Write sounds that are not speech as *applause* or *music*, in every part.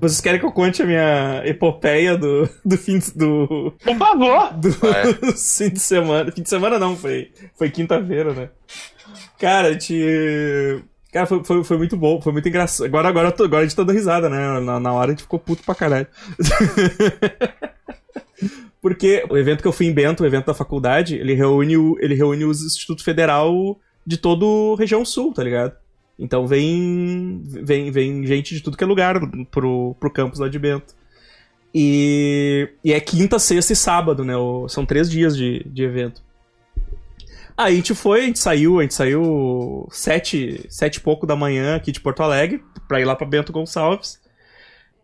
Vocês querem que eu conte a minha epopeia do, do fim do. Por favor! Do, *laughs* *laughs* fim de semana. Fim de semana não, foi, foi quinta-feira, né? Cara, a gente. Cara, foi, foi, foi, muito bom, foi muito engraçado. Agora, agora, tô, agora a gente tá dando risada, né? Na, na hora a gente ficou puto pra caralho. *laughs* Porque o evento que eu fui em Bento, o evento da faculdade, ele reúne, o, ele reúne os Instituto Federal de toda a região sul, tá ligado? Então vem, vem, vem gente de tudo que é lugar pro, pro campus lá de Bento. E, e é quinta, sexta e sábado, né? O, são três dias de, de evento. Aí a gente foi, a gente saiu, a gente saiu sete, sete e pouco da manhã aqui de Porto Alegre pra ir lá pra Bento Gonçalves.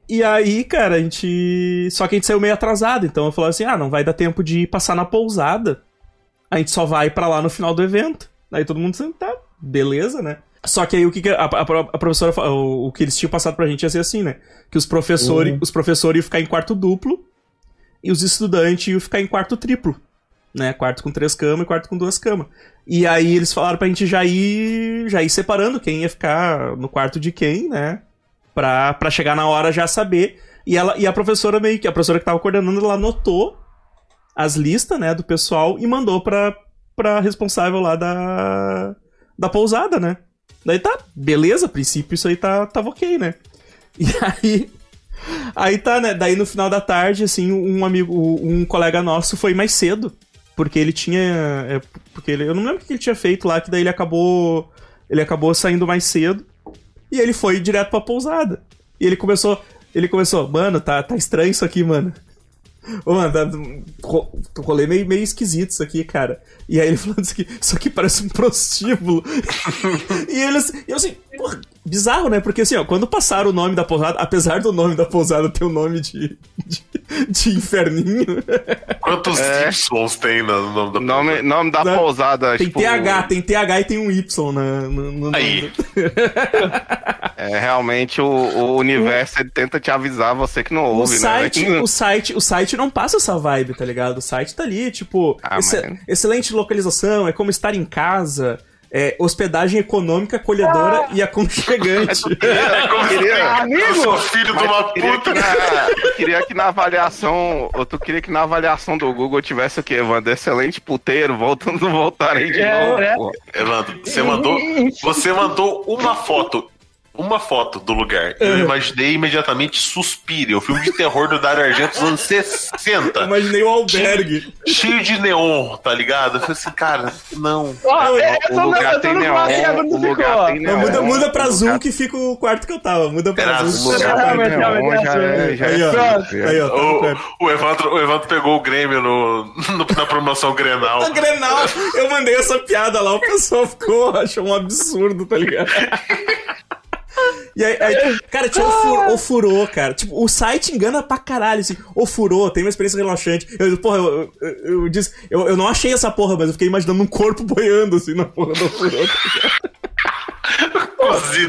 E aí, cara, a gente. Só que a gente saiu meio atrasado, então eu falei assim: ah, não vai dar tempo de passar na pousada. A gente só vai para lá no final do evento. Aí todo mundo disse, tá, beleza, né? Só que aí o que, a, a, a, professora. O, o que eles tinham passado pra gente ia ser assim, né? Que os professores, uhum. os professores iam ficar em quarto duplo e os estudantes iam ficar em quarto triplo né? Quarto com três camas e quarto com duas camas. E aí eles falaram pra gente já ir, já ir separando quem ia ficar no quarto de quem, né? Pra, pra chegar na hora já saber. E, ela, e a professora meio que, a professora que tava coordenando, ela anotou as listas, né, do pessoal e mandou pra, pra responsável lá da, da pousada, né? Daí tá, beleza, a princípio isso aí tá, tava ok, né? *laughs* E aí, aí tá, né? Daí no final da tarde, assim, um amigo, um colega nosso foi mais cedo porque ele tinha. É, porque ele, eu não lembro o que ele tinha feito lá, que daí ele acabou. Ele acabou saindo mais cedo. E ele foi direto pra pousada. E ele começou. Ele começou, mano, tá, tá estranho isso aqui, mano. Ô, mano, tá, rolê meio, meio esquisito isso aqui, cara. E aí ele falando isso aqui, isso aqui parece um prostíbulo. *laughs* e ele assim, eu assim, porra, bizarro, né? Porque assim, ó, quando passaram o nome da pousada, apesar do nome da pousada ter o nome de, de, de inferninho. Quantos é. Y tem no nome da nome, pousada? Nome da na, pousada, Tem tipo... TH, tem TH e tem um Y na, no, no Aí. *laughs* é, realmente o, o universo ele tenta te avisar, você que não ouve, o site, né? O site, o site não passa essa vibe, tá ligado? O site tá ali, tipo, ah, excelente localização, é como estar em casa é, hospedagem econômica, acolhedora ah. e aconchegante. É, *laughs* como queria, amigo! filho de uma puta! eu *laughs* queria que na avaliação. Eu tu queria que na avaliação do Google tivesse o quê, Evandro? Excelente puteiro, voltando, *laughs* voltarem de é, novo. É. Evandro, você mandou, você mandou uma foto uma foto do lugar. Eu imaginei imediatamente Suspire, o filme de terror do Dario Argento dos anos 60. imaginei o albergue. Cheio, cheio, de neon, tá ligado? Eu falei assim, cara, não. Oh, é, o, lugar tem neon, o lugar tem neon. Muda, muda pra Zoom que fica o quarto que eu tava. Muda pra Era Zoom. O Evandro, o Evandro pegou o Grêmio no, no, na promoção Grenal. A *laughs* Grenal, eu mandei essa piada lá, o pessoal ficou, achou um absurdo, tá ligado? *laughs* E aí, aí, cara, tinha o, o furô, cara. Tipo, o site engana pra caralho, assim. O furô, tem uma experiência relaxante. Eu, porra, eu, eu, eu, disse, eu, eu não achei essa porra, mas eu fiquei imaginando um corpo boiando, assim, na porra do furô.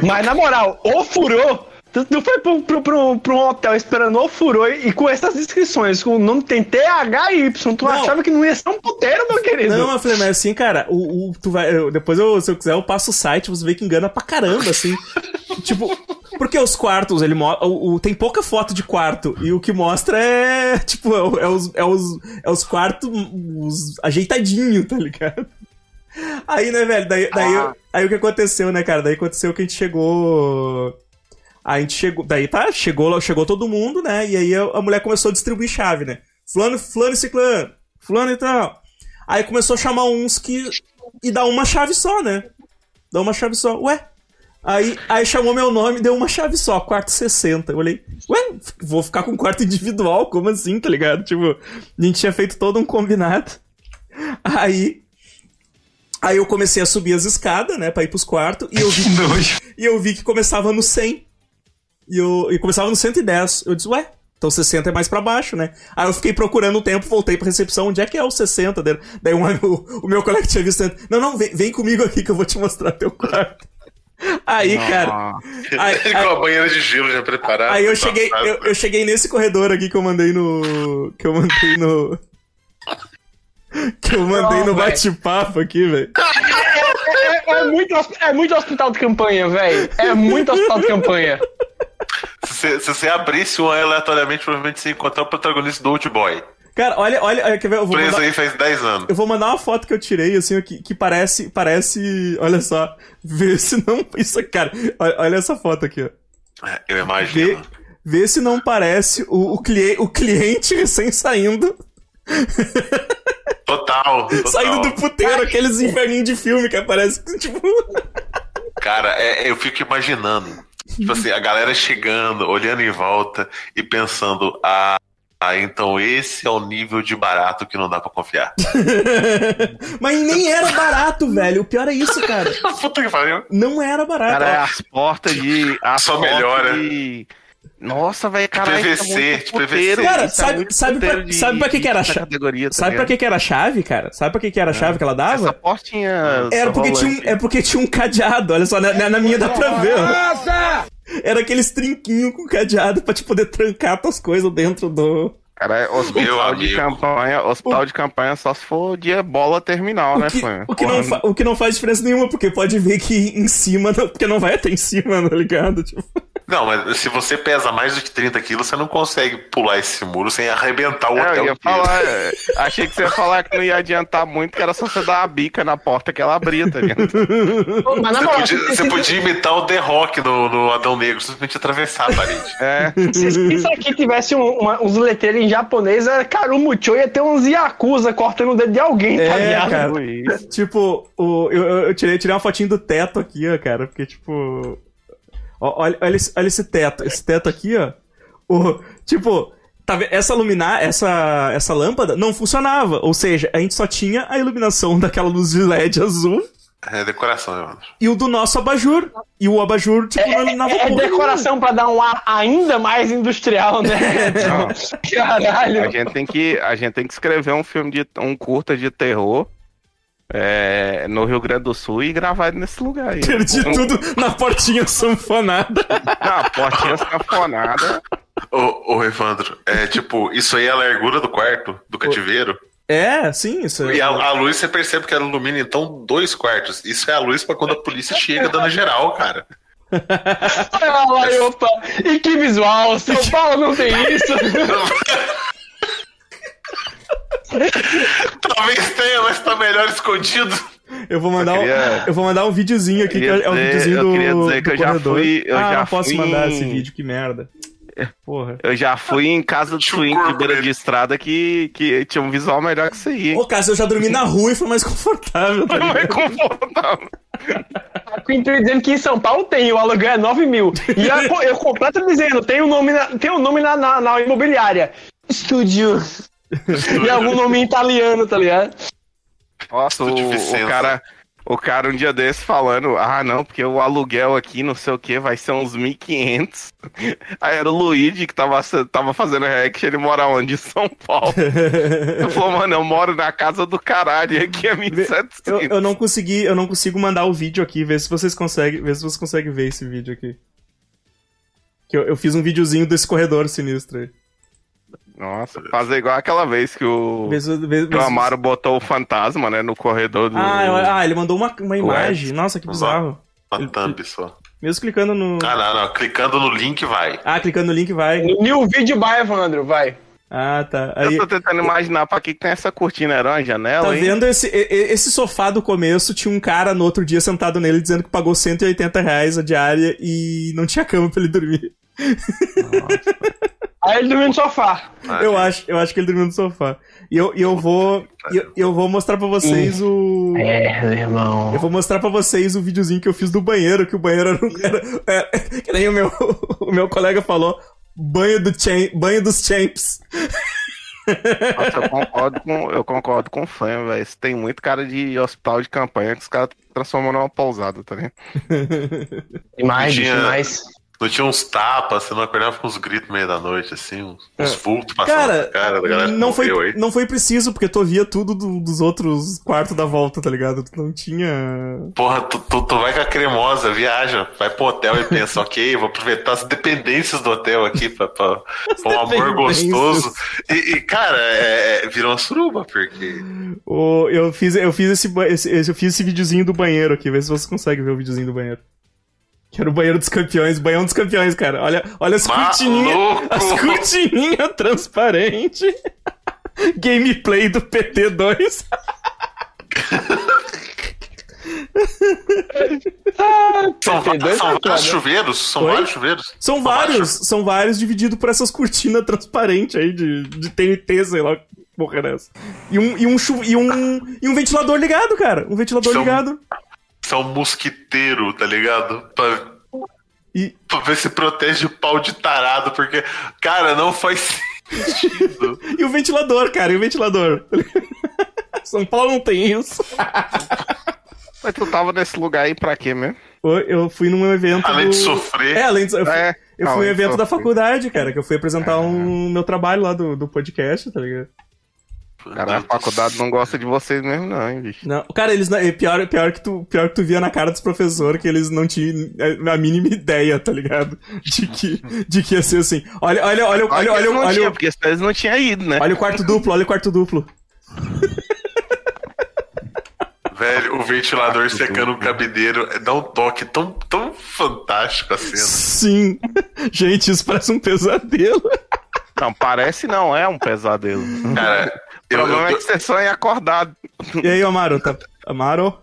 mas na moral, o furô Tu, foi pro, pro, pro, pro, um hotel esperando o furô e com essas descrições, com o nome tem TH e Y, tu não. achava que não ia ser um puteiro, meu querido? Não, eu falei, mas assim, cara, o, o tu vai, eu, depois eu, se eu quiser eu passo o site, você vê que engana pra caramba, assim. *laughs* tipo, porque os quartos, ele o, o, tem pouca foto de quarto e o que mostra é, tipo, é, é os, é os, é os quartos os ajeitadinho, tá ligado? Aí, né, velho, daí, daí, ah. aí o que aconteceu, né, cara? Daí aconteceu que a gente chegou Aí a gente chegou, daí tá, chegou, chegou todo mundo, né? E aí a, a mulher começou a distribuir chave, né? Fulano, fulano e ciclano, fulano e tal. Aí começou a chamar uns que. E dá uma chave só, né? Dá uma chave só. Ué? Aí, aí chamou meu nome e deu uma chave só, quarto 60. Eu olhei, ué, vou ficar com quarto individual? Como assim, tá ligado? Tipo, a gente tinha feito todo um combinado. Aí. Aí eu comecei a subir as escadas, né, pra ir pros quartos, e eu vi. *laughs* e eu vi que começava no 100. E, eu, e começava no 110. Eu disse, ué, então 60 é mais para baixo, né? Aí eu fiquei procurando o tempo, voltei pra recepção, onde é que é o 60? Daí um, o, o meu colega tinha visto, não, não, vem, vem comigo aqui que eu vou te mostrar teu quarto. Aí, cara. Aí, com a banheira de gelo já preparada. Aí eu cheguei, eu, eu, cheguei nesse corredor aqui que eu mandei no. Que eu mandei no. Que eu mandei no bate-papo aqui, velho. É, é, é, muito, é muito hospital de campanha, velho. É muito hospital de campanha. Se, se você abrisse um aleatoriamente, provavelmente você ia encontrar o protagonista do Old Boy. Cara, olha, olha, olha, quer ver? Eu vou Preso mandar, aí faz 10 anos. eu vou mandar uma foto que eu tirei, assim, que, que parece, parece, olha só, vê se não, *laughs* isso, cara, olha, olha essa foto aqui, ó. É, Eu Vê, imagino. vê se não parece o, o, clie, o cliente recém saindo, Total, total. saindo do puteiro, aqueles inferninhos de filme que aparece, *laughs* tipo... Cara, é- eu fico imaginando. Tipo assim, a galera chegando, olhando em volta e pensando, ah, ah, então esse é o nível de barato que não dá pra confiar. *laughs* Mas nem era barato, velho, o pior é isso, cara. *laughs* Puta que pariu. Não era barato. Cara, é ó. as portas de. As Só portas melhora. De... Nossa, velho, caralho. PVC, isso é muito de puteiro, PVC. Cara, é sabe- muito sabe pra- de- sabe pra que que era dessa cha- categoria, tá Sabe pra que que era a chave, cara? Sabe pra que que era a chave que ela dava? Essa portinha. Era porque, tinha um, é porque tinha um cadeado, olha só, na, na minha dá pra ver. ó. Era aqueles trinquinhos com cadeado pra te poder trancar tuas coisas dentro do. Cara, é hospital de campanha. Hospital de campanha só se for dia bola terminal, O né, que, fã? o, que Porra, não fa- o que não faz diferença nenhuma, porque pode ver que em cima. não- Porque não vai até em cima, tá ligado? Tipo, Não, mas se você pesa mais do que 30 quilos, você não consegue pular esse muro sem arrebentar o É, hotel eu ia falar, *laughs* é, achei que você ia falar que não ia adiantar muito, que era só você dar a bica na porta que ela abria, tá ligado? Pô, Mas na Você moral, podia, você podia imitar o The Rock no, no Adão Negro, simplesmente atravessar a parede. É, Se, se isso aqui tivesse um- uma- uns letreiros em japonês, a Karumucho ia ter uns Yakuza cortando o dedo de alguém, tá É, ligado? cara. tipo o, eu, eu- eu tirei, tirei uma fotinho do teto aqui, ó, cara, porque, tipo. Ó, olha, olha, esse, olha esse teto. Esse teto aqui, ó. O, tipo. Tá, essa luminar, essa, essa lâmpada não funcionava. Ou seja, a gente só tinha a iluminação *laughs* daquela luz de LED azul É decoração, Evandro. e o do nosso abajur. E o abajur, tipo, não iluminava É, é porra decoração pra dar um ar ainda mais industrial, né? Não. *laughs* Caralho. A gente tem que, a gente tem que escrever um filme de um curta de terror é, no Rio Grande do Sul e gravar nesse lugar aí. Perdi Um- tudo na portinha sanfonada. Não, portinha sanfonada. Ô, ô, Evandro, é tipo, isso aí é a largura do quarto, do cativeiro. É, sim, isso. E a, a luz, você percebe que ela ilumina, então, dois quartos. Isso é a luz pra quando a polícia chega dando geral, cara. Olha lá, e opa. E que visual, São Paulo não tem isso. *laughs* Talvez tenha, mas tá melhor escondido. Eu vou mandar, Eu queria- um, eu vou mandar um videozinho aqui, que é o dizer- videozinho eu do, queria dizer que do eu já corredor. fui- eu ah, já não posso fui mandar em- esse vídeo, que merda. Porra. Eu já fui em casa um swing de beira de estrada que, que tinha um visual melhor que isso aí. Ô, Cássio, eu já dormi na rua e foi mais confortável, tá é ligado? confortável. A Queen tá dizendo que em São Paulo tem, o aluguel é 9 mil. E eu, eu completo dizendo, tem um nome na, tem um nome na, na, na imobiliária. Estúdio. *laughs* E algum nome italiano, tá ligado? Nossa, o, o cara, o cara um dia desse falando, ah, não, porque o aluguel aqui, não sei o que, vai ser uns 1.500. *laughs* Aí era o Luigi que tava, tava fazendo react, ele mora onde? Em São Paulo. *laughs* Ele falou, mano, eu moro na casa do caralho, e aqui é 1.700. Eu, eu não consegui, eu não consigo mandar o vídeo aqui, ver se vocês conseguem, ver se vocês conseguem ver esse vídeo aqui. Que eu, eu fiz um videozinho desse corredor sinistro aí. Nossa, fazer igual aquela vez que o, vê que o Amaro botou o fantasma, né, no corredor do... Ah, eu- ah, ele mandou uma, uma imagem. Nossa, que bizarro. Uma thumb só. Mesmo clicando no. Ah, não, não. Clicando no link vai. Ah, clicando no link vai. New Video by Evandro, vai. Ah, tá. Aí, Eu tô tentando imaginar pra que que tem essa cortina, era uma janela, Tá hein? vendo esse, esse sofá do começo? Tinha um cara no outro dia sentado nele dizendo que pagou 180 reais a diária e não tinha cama pra ele dormir. *laughs* Aí ele dormiu no sofá. Ah, eu, acho, eu acho que ele dormiu no sofá. E eu, e eu vou. e Eu, eu vou mostrar pra vocês o. É, irmão. Eu vou mostrar pra vocês o videozinho que eu fiz do banheiro, que o banheiro era um. Era, é, que nem o meu, *laughs* o meu colega falou. Banho, do champ, banho dos champs. Nossa, eu concordo com, eu concordo com o fã, velho. Isso tem muito cara de hospital de campanha que os caras transformam numa pousada, tá ligado? *laughs* Demais, Tinha- demais. Não tinha uns tapas, você não acordava com uns gritos no meio da noite, assim, uns, uns vultos passando É. Cara, cara da galera não foi, aí. não foi preciso, porque tu via tudo do- dos outros quartos da volta, tá ligado? Tu não tinha. Porra, tu, tu, tu vai com a cremosa, viaja, vai pro hotel e pensa, *laughs* ok, vou aproveitar as dependências do hotel aqui pra, pra, pra um amor gostoso. E, e, cara, é, é, virou uma suruba, porque. O, eu fiz, eu fiz esse, esse- eu fiz esse videozinho do banheiro aqui, vê se você consegue ver o videozinho do banheiro. Que era o banheiro dos campeões, banhão dos campeões, cara. Olha, olha as cortininhas. As cortininhas transparentes. *laughs* Gameplay do PT2. *laughs* São, va- PT2 são é vários chuveiros? São Oi? vários chuveiros? São vários, são vários divididos por essas cortinas transparentes aí de, de TNT, sei lá, porra era essa. E um, e um, chu- e um, e um ventilador ligado, cara. Um ventilador São- ligado. São mosquiteiro, tá ligado? Pra, E, pra ver se protege o pau de tarado, porque, cara, não faz sentido. *laughs* e o ventilador, cara, e o ventilador. *laughs* São Paulo não tem isso. Mas tu tava nesse lugar aí pra quê mesmo? Eu- fui num evento. Além do... de sofrer. É, além de. Eu fui, É, eu fui num evento da sofrer. faculdade, cara, que eu fui apresentar um meu trabalho lá do, do podcast, tá ligado? Cara, a faculdade não gosta de vocês mesmo, não, hein, bicho. Não, cara, eles não- é pior, pior que tu, pior que tu via na cara dos professores que eles não tinham é, a mínima ideia, tá ligado? De que, de que ia ser assim. Olha, olha, olha, olha, olha, olha, não olha, tinham, o- porque senão eles não tinham ido, né? olha o quarto duplo, olha o quarto duplo. Velho, o ventilador secando o cabideiro é- dá um toque tão, tão fantástico a cena. Sim. *laughs* Gente, isso parece um pesadelo. Não, parece não, é um pesadelo. Cara, O eu, problema eu é que você sonha acordado. E aí, Amaro, tá. Amaro?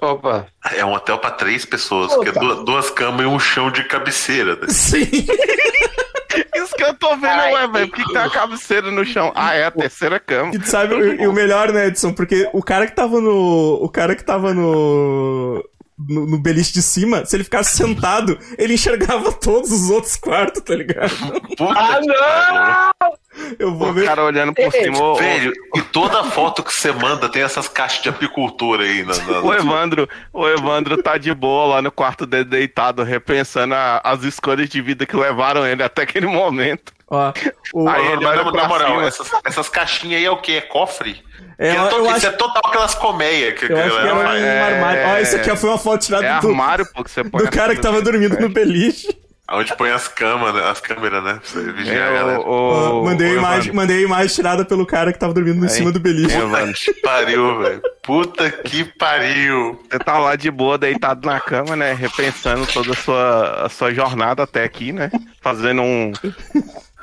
Opa. é um hotel pra três pessoas, porque é duas, duas camas e um chão de cabeceira. né? Sim. *laughs* Isso que eu tô vendo, Ai, ué, velho. Por que, que tem a cabeceira no chão? Ah, é a terceira cama. E tu sabe, e o melhor, né, Edson? Porque o cara que tava no. O cara que tava no. No, no beliche de cima, se ele ficasse sentado, ele enxergava todos os outros quartos, tá ligado? Puta Ah, que não! Eu vou O ver. cara olhando por Ei, cima. Velho, e toda foto que você manda tem essas caixas de apicultura aí na. na- O Evandro, o Evandro tá de boa lá no quarto dele deitado, repensando a- as escolhas de vida que levaram ele até aquele momento. Ó, o, Aí ele na- moral, essas, essas caixinhas aí é o quê? É cofre? É, Que é to- eu isso acho, é total aquelas colmeias que, eu acho que ela era um. É- armário. Ó, isso aqui foi uma foto tirada É do, armário, pô, que você põe do as cara que tava dormindo no beliche. Onde põe as câmeras, né? as câmeras, né? Pra você vigiar a É, galera. o, o, mandei, a o imagem, mandei a imagem tirada pelo cara que tava dormindo em cima do beliche. É, Evandro. Que pariu, velho. Puta que pariu. Você tá lá de boa, deitado na cama, né? Repensando toda a sua, a sua jornada até aqui, né? Fazendo um.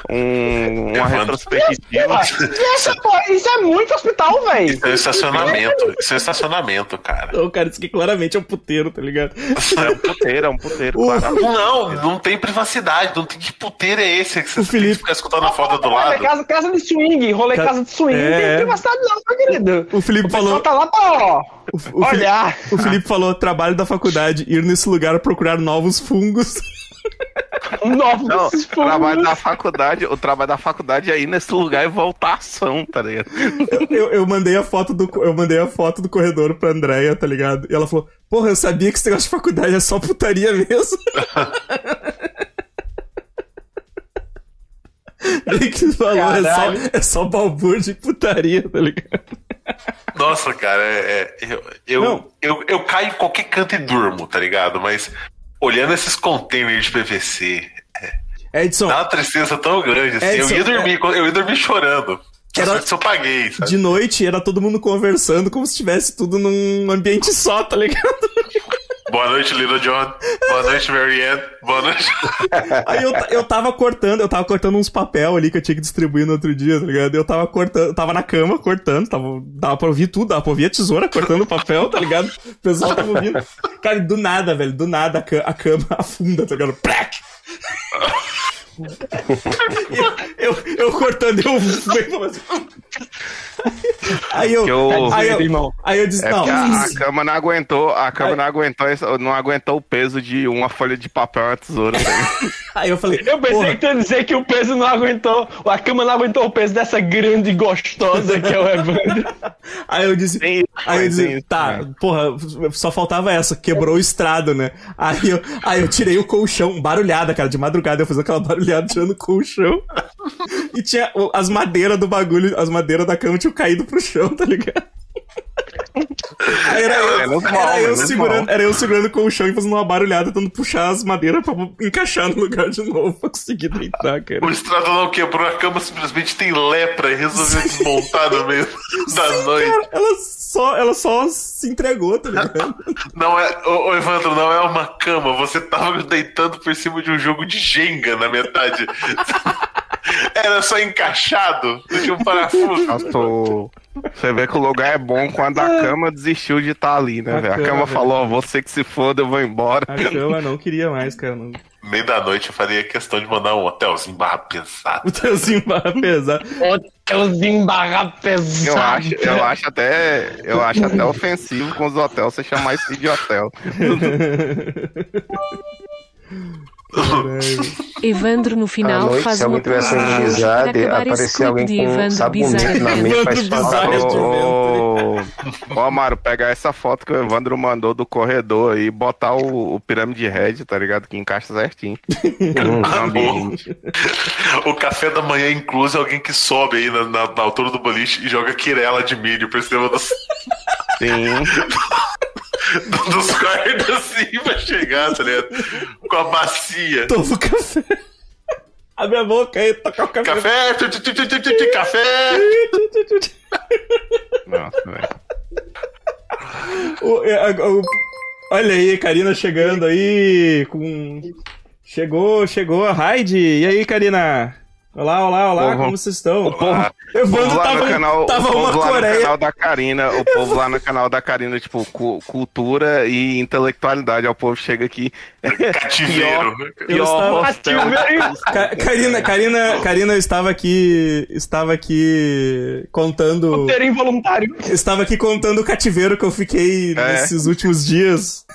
Um uma retrospectiva. Porra, isso é muito hospital, velho. Isso é um estacionamento. Isso é um estacionamento, cara. Ô, cara, isso aqui claramente é um puteiro, tá ligado? É um puteiro, é um puteiro, O- claro. Não, não tem privacidade. Não tem que puteiro é esse que você O Felipe- que ficar escutando a foto do lado. casa, casa de swing, rolê Ca- casa de swing. Não É. tem privacidade não, meu querido. O Felipe O falou. tá lá pra, ó, O, o Felipe, olhar. o Felipe falou: trabalho da faculdade, ir nesse lugar procurar novos fungos. *laughs* Novos Não, o trabalho da faculdade, o trabalho da faculdade é ir nesse lugar e voltar à ação, tá ligado? Eu, eu mandei a foto do eu mandei a foto do corredor pra Andréia, tá ligado? E ela falou: Porra, eu sabia que esse negócio de faculdade é só putaria mesmo. *laughs* Bem que falou, é só, é só balbúrdia e putaria, tá ligado? Nossa, cara, é, é- eu, eu, eu, eu caio em qualquer canto e durmo, tá ligado? Mas olhando esses containers de PVC, Edson, dá uma tristeza tão grande assim. Edson, eu ia dormir, eu ia dormir chorando. Era- Se eu paguei, sabe? de noite era todo mundo conversando como se estivesse tudo num ambiente só, tá ligado? Boa noite, Little John. Boa noite, Marianne. Boa noite. *laughs* Aí eu, eu tava cortando, eu tava cortando uns papel ali que eu tinha que distribuir no outro dia, tá ligado? Eu tava cortando, tava na cama cortando, tava, dava pra ouvir tudo, dava pra ouvir a tesoura cortando o papel, tá ligado? O pessoal tava ouvindo. Cara, do nada, velho, do nada a, ca- a cama afunda, tá ligado? Prac! Eu, *laughs* eu, eu cortando, eu. Aí eu, eu- aí eu, irmão. aí eu disse, É não, a, a cama não aguentou, a cama Ai. não aguentou, não aguentou o peso de uma folha de papel e uma tesoura. tá ligado? *laughs* aí eu falei, Eu pensei porra, que tu dizer que o peso não aguentou, a cama não aguentou o peso dessa grande gostosa que é o Evandro. *laughs* Aí eu disse, aí eu disse, tá, né? porra, só faltava essa, quebrou o estrado, né? Aí eu, aí eu tirei o colchão, barulhada, cara, de madrugada eu fiz aquela barulhada tirando o colchão. E tinha as madeiras do bagulho, as madeiras da cama tinham caído pro chão, tá ligado? Era, eu, menos mal, era, eu segurando, era eu segurando com o chão e fazendo uma barulhada, tentando puxar as madeiras pra encaixar no lugar de novo pra conseguir deitar, cara. O estrado não quebrou, a cama simplesmente tem lepra e resolveu desmontar no meio *laughs* da noite. Cara, ela só, ela só se entregou, tá ligado? *laughs* Não é, ô, ô, Evandro, não é uma cama. Você tava *laughs* deitando por cima de um jogo de Jenga na metade. Era só encaixado, não tinha um parafuso. Nossa, o- Você vê que o lugar é bom quando a cama desistiu de estar ali, né, A velho? A cama, falou, ó, você que se foda, eu vou embora. A cama não queria mais, cara. Não... Meio da noite eu faria questão de mandar um hotelzinho barra pesado. *laughs* O teuzinho barra pesar. Hotelzinho barra pesado. Eu acho, eu acho até, eu acho até ofensivo com os hotéis você chamar isso de hotel. *laughs* Evandro no final noite, faz se uma tivesse organizado, esse aparecer alguém de com Evandro sabonete Bizarro. na mente faz de Ô, Amaro, pegar essa foto que o Evandro mandou do corredor e botar o, o pirâmide red, tá ligado? Que encaixa certinho. *laughs* Hum. O café da manhã incluso é alguém que sobe aí na, na- na altura do boliche e joga quirela de milho por cima dos, Sim. *laughs* *laughs* dos quartos assim pra chegar, tá ligado? Com a bacia. Toma o café. Abre a boca aí, toca o café. Café, tu, tu, tu, tu, tu, tu, tu, café. Nossa, velho. O- é, a- o- olha aí, Karina chegando aí com. Chegou, chegou a Raid. E aí, Karina? Olá, olá, olá, Povo- como vocês estão? O povo *laughs* Evandro lá tava, no canal, tava o povo uma lá no canal da Karina, o *laughs* povo lá no canal da Karina, tipo, cu- cultura e intelectualidade. Aí o povo chega aqui. *laughs* Cativeiro. Eu Pior estava-. Ca- Karina, Karina, Karina, eu estava aqui. Estava aqui contando. Roteiro involuntário. Estava aqui contando o cativeiro que eu fiquei É. nesses últimos dias.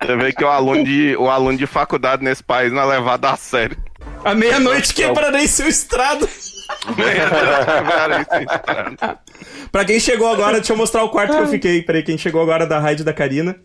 Você vê que o aluno, de, o aluno de faculdade nesse país não é levado a sério. À meia-noite quebrarei seu estrado. *laughs* Pra quem chegou agora, deixa eu mostrar o quarto que eu fiquei. Peraí, quem chegou agora da raid da Karina.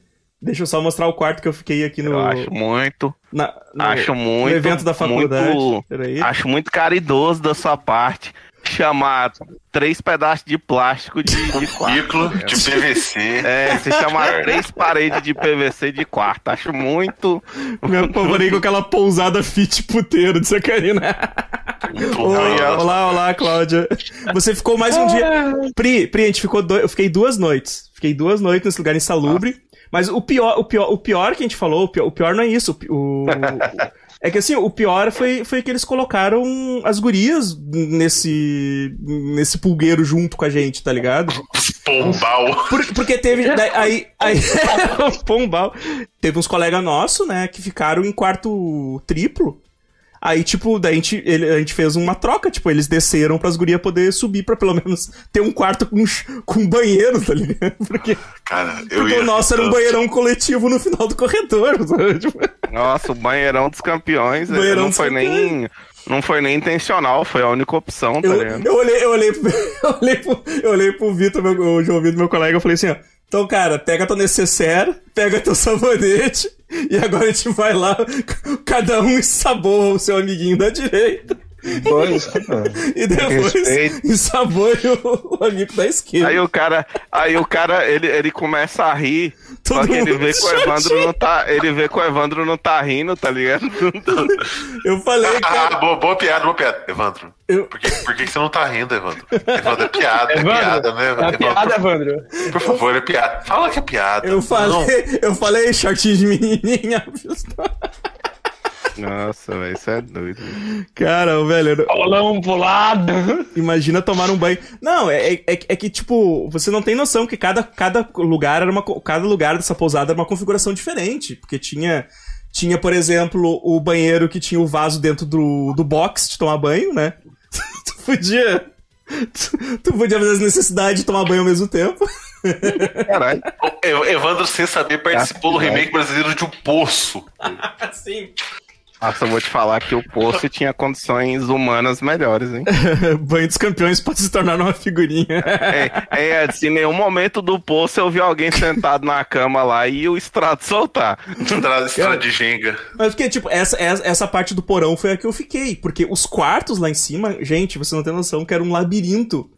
Deixa eu só mostrar o quarto que eu fiquei aqui no. Eu acho muito, na- no- acho muito. no evento da faculdade. muito- acho muito caridoso da sua parte chamar três pedaços de plástico de, de quarto. Ciclo de PVC. É, você chamar *laughs* três paredes de PVC de quarto. Acho muito. Me apavorei com aquela pousada fit puteiro de Karina. Oi, olá, olá, Cláudia. Você ficou mais um dia. Pri, Pri, a gente ficou. do- Eu fiquei duas noites. Fiquei duas noites nesse lugar insalubre. Mas o pior, o pior, o pior que a gente falou, o pior, o pior não é isso. O, o- é que assim, o pior foi, foi que eles colocaram as gurias nesse. nesse pulgueiro junto com a gente, tá ligado? Pombal. Por- porque teve. daí- aí. aí *laughs* Pombal. Teve uns colegas nossos, né, que ficaram em quarto triplo. Aí, tipo, daí a gente, ele- a gente fez uma troca, tipo, eles desceram pras gurias poder subir pra pelo menos ter um quarto com, com banheiro, tá ligado? *laughs* Porque, Cara, eu porque ia. o nosso era um banheirão coletivo no final do corredor. *laughs* Tipo, Nossa, o banheirão dos campeões. Banheirão não dos foi nem. Não foi nem intencional, foi a única opção, tá eu, ligado? eu olhei, eu olhei, pro- *laughs* eu olhei pro, eu olhei pro Vitor, meu, o João Vitor, meu colega, eu falei assim, ó. Então, cara, pega teu necessaire, pega teu sabonete, *laughs* e agora a gente vai lá, *laughs* cada um ensaboa o seu amiguinho da direita, Dois. e depois Respeito. ensaboa o, o amigo da esquerda. Aí o cara, aí o cara, ele, ele começa a rir, só Todo que ele vê que o Evandro não tá, ele vê que o Evandro não tá rindo, tá ligado? *laughs* Eu falei, Ah, cara, boa, boa piada, boa piada. Evandro, eu, por que, por que você não tá rindo, Evandro? Evandro, é piada, é piada, né? É Evandro, a piada, Evandro. por, por favor, é piada. Fala que é piada. eu falei, eu falei shortinho de menininha. *laughs* Nossa, velho, isso é doido. Cara, velho, eu- Bolão pulado. Imagina tomar um banho. Não, é, é, é que, tipo, você não tem noção que cada, cada lugar era uma. Cada lugar dessa pousada era uma configuração diferente. Porque tinha. Tinha, por exemplo, o banheiro que tinha o vaso dentro do, do box de tomar banho, né? *laughs* tu podia. Tu, tu podia fazer as necessidades de tomar banho ao mesmo tempo. Caralho. Evandro, sem saber, participou do remake brasileiro de Um Poço. *laughs* Assim. Nossa, eu vou te falar que o Poço *laughs* tinha condições humanas melhores, hein? *laughs* banho dos campeões pode se tornar uma figurinha. É, é, assim, em nenhum momento do Poço eu vi alguém sentado na cama lá e o extrato soltar. *laughs* Estrada, estrada de Jenga. Mas porque, tipo, essa, essa, essa parte do porão foi a que eu fiquei. Porque os quartos lá em cima, gente, você não tem noção que era um labirinto.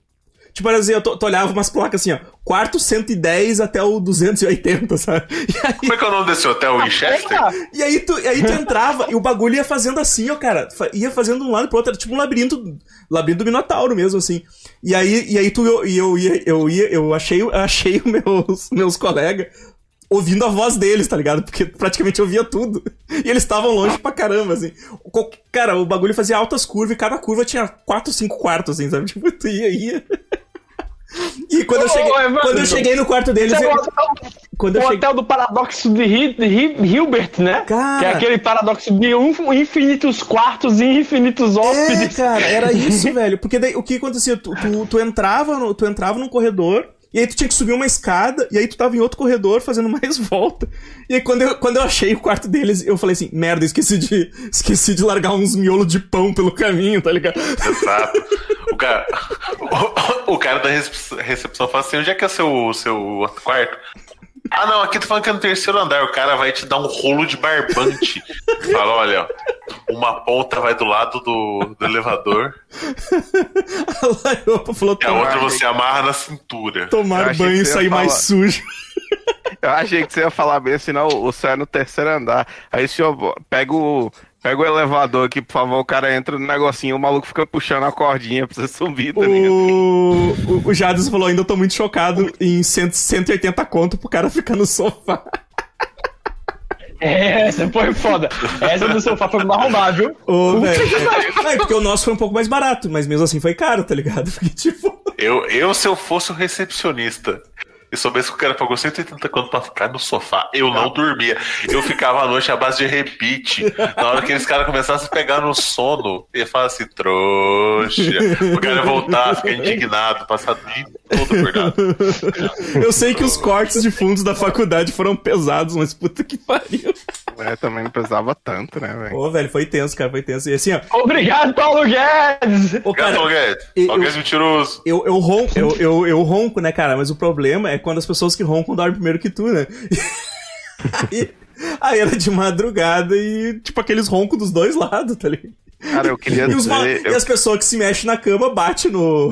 Tipo, assim, eu tu, olhava umas placas assim, ó. Quarto 110 até o 280, sabe? E aí, Como é que é o nome desse hotel? Winchester? e aí tu, e aí tu entrava e o bagulho ia fazendo assim, ó, cara. Ia fazendo um lado pro outro, era tipo um labirinto. Labirinto do Minotauro mesmo, assim. E aí, e aí tu, eu, e eu ia, eu ia, eu achei, eu achei os meus, meus colegas ouvindo a voz deles, tá ligado? Porque praticamente eu via tudo. E eles estavam longe pra caramba, assim. Cara, o bagulho fazia altas curvas e cada curva tinha 4, 5 quartos, assim, sabe? *laughs* Tipo, tu ia, ia. E quando eu Ô, cheguei, quando eu cheguei no quarto deles, é eu- o hotel, quando eu o cheguei. hotel do paradoxo de Hi- de Hi- Hilbert, né? Cara. Que é aquele paradoxo de um- infinitos quartos e infinitos É, hóspedes. cara, era isso, *laughs* velho. Porque daí o que acontecia? Tu, tu, tu entrava no, tu entrava num corredor. E aí tu tinha que subir uma escada, e aí tu tava em outro corredor fazendo *laughs* mais volta. E aí quando eu, quando eu achei o quarto deles, eu falei assim, merda, esqueci de, esqueci de largar uns miolos de pão pelo caminho, tá ligado? Exato. O cara, *laughs* o, o cara da recep- recepção fala assim: onde é que é o seu, seu quarto? Ah, não, aqui tu falando que é no terceiro andar. O cara vai te dar um rolo de barbante. *laughs* Fala: olha, ó, uma ponta vai do lado do, do elevador *laughs* A Laiopa falou, e a outra você amarra na cintura. Eu tomar achei banho que e você ia sair mais falar. sujo. *laughs* Eu achei que você ia falar bem, senão o céu é no terceiro andar. Aí o senhor pega o, pega o elevador aqui, por favor, o cara entra no negocinho, o maluco fica puxando a cordinha pra você subir, tá ligado? O, o, o Jadson falou, ainda tô muito chocado em 100, 180 conto pro cara ficar no sofá. *laughs* É, essa foi foda. Essa do sofá foi uma arrombar, viu? Ô, velho. É, é, porque o nosso foi um pouco mais barato, mas mesmo assim foi caro, tá ligado? *laughs* Porque, tipo. Eu, eu, se eu fosse o recepcionista e soubesse que o cara pagou 180 conto pra ficar no sofá, eu não dormia. Eu ficava à noite à base de repeat. Na hora que eles caras começassem a pegar no sono, eu falava assim, trouxa. O cara ia voltar, ficar indignado, passar o dia todo acordado. Eu sei que os cortes de fundos da faculdade foram pesados, mas puta que pariu. É, também não pesava tanto, né, velho? Ô, velho, foi tenso, cara, foi tenso. E assim, ó. Obrigado, Paulo Guedes! Ô, Cara, cara, Guedes, eu- alguém é mentiroso. eu, eu, ronco, eu, eu, eu ronco, né, cara? Mas o problema é quando as pessoas que roncam dormem primeiro que tu, né? *laughs* Aí, aí era de madrugada e, tipo, aqueles roncos dos dois lados, tá ligado? Cara, eu queria E, os dizer. e eu- as pessoas que se mexem na cama bate no.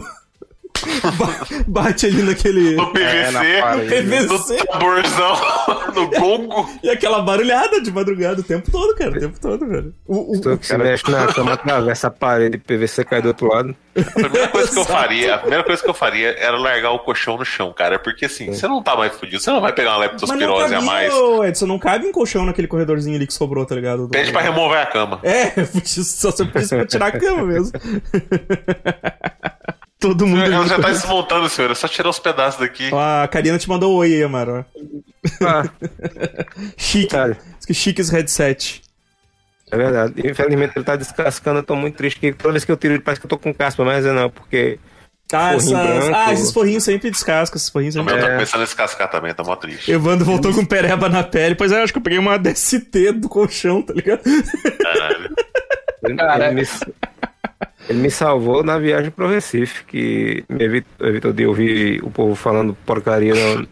Ba- bate ali naquele. No É, PVC, parede. no PVC. tamborzão, no gongo. E aquela barulhada de madrugada o tempo todo, cara. O tempo todo, velho. O, o- Tu que se mexe na cama, atravessa a parede, PVC cai do outro lado. A primeira coisa que eu faria, a primeira coisa que eu faria era largar o colchão no chão, cara. Porque assim, você não tá mais fudido, você não vai pegar uma leptospirose a mais. ô, Edson, não cabe um colchão naquele corredorzinho ali que sobrou, tá ligado? Do- Pede pra remover a cama. É, *laughs* só você precisa pra tirar a cama mesmo. *laughs* Todo mundo. Ela já tá desmontando, senhor. É só tirar os pedaços daqui. Ó, a Karina te mandou um oi aí, Amaro. Ah, *laughs* Chique. cara, que chique esse headset. é verdade. Infelizmente ele tá descascando, eu tô muito triste. Que toda vez que eu tiro ele parece que eu tô com caspa, mas é não, porque. Ah, essas- branco. ah, esses forrinhos sempre descascam, esses forrinhos sempre tá É. começando a descascar também, tá mó triste. Evandro voltou com pereba na pele. Pois é, acho que eu peguei uma *laughs* DST do colchão, tá ligado? Caralho. Ele, Cara. ele me, ele me salvou na viagem pro Recife, que me evitou, evitou de ouvir o povo falando porcaria no,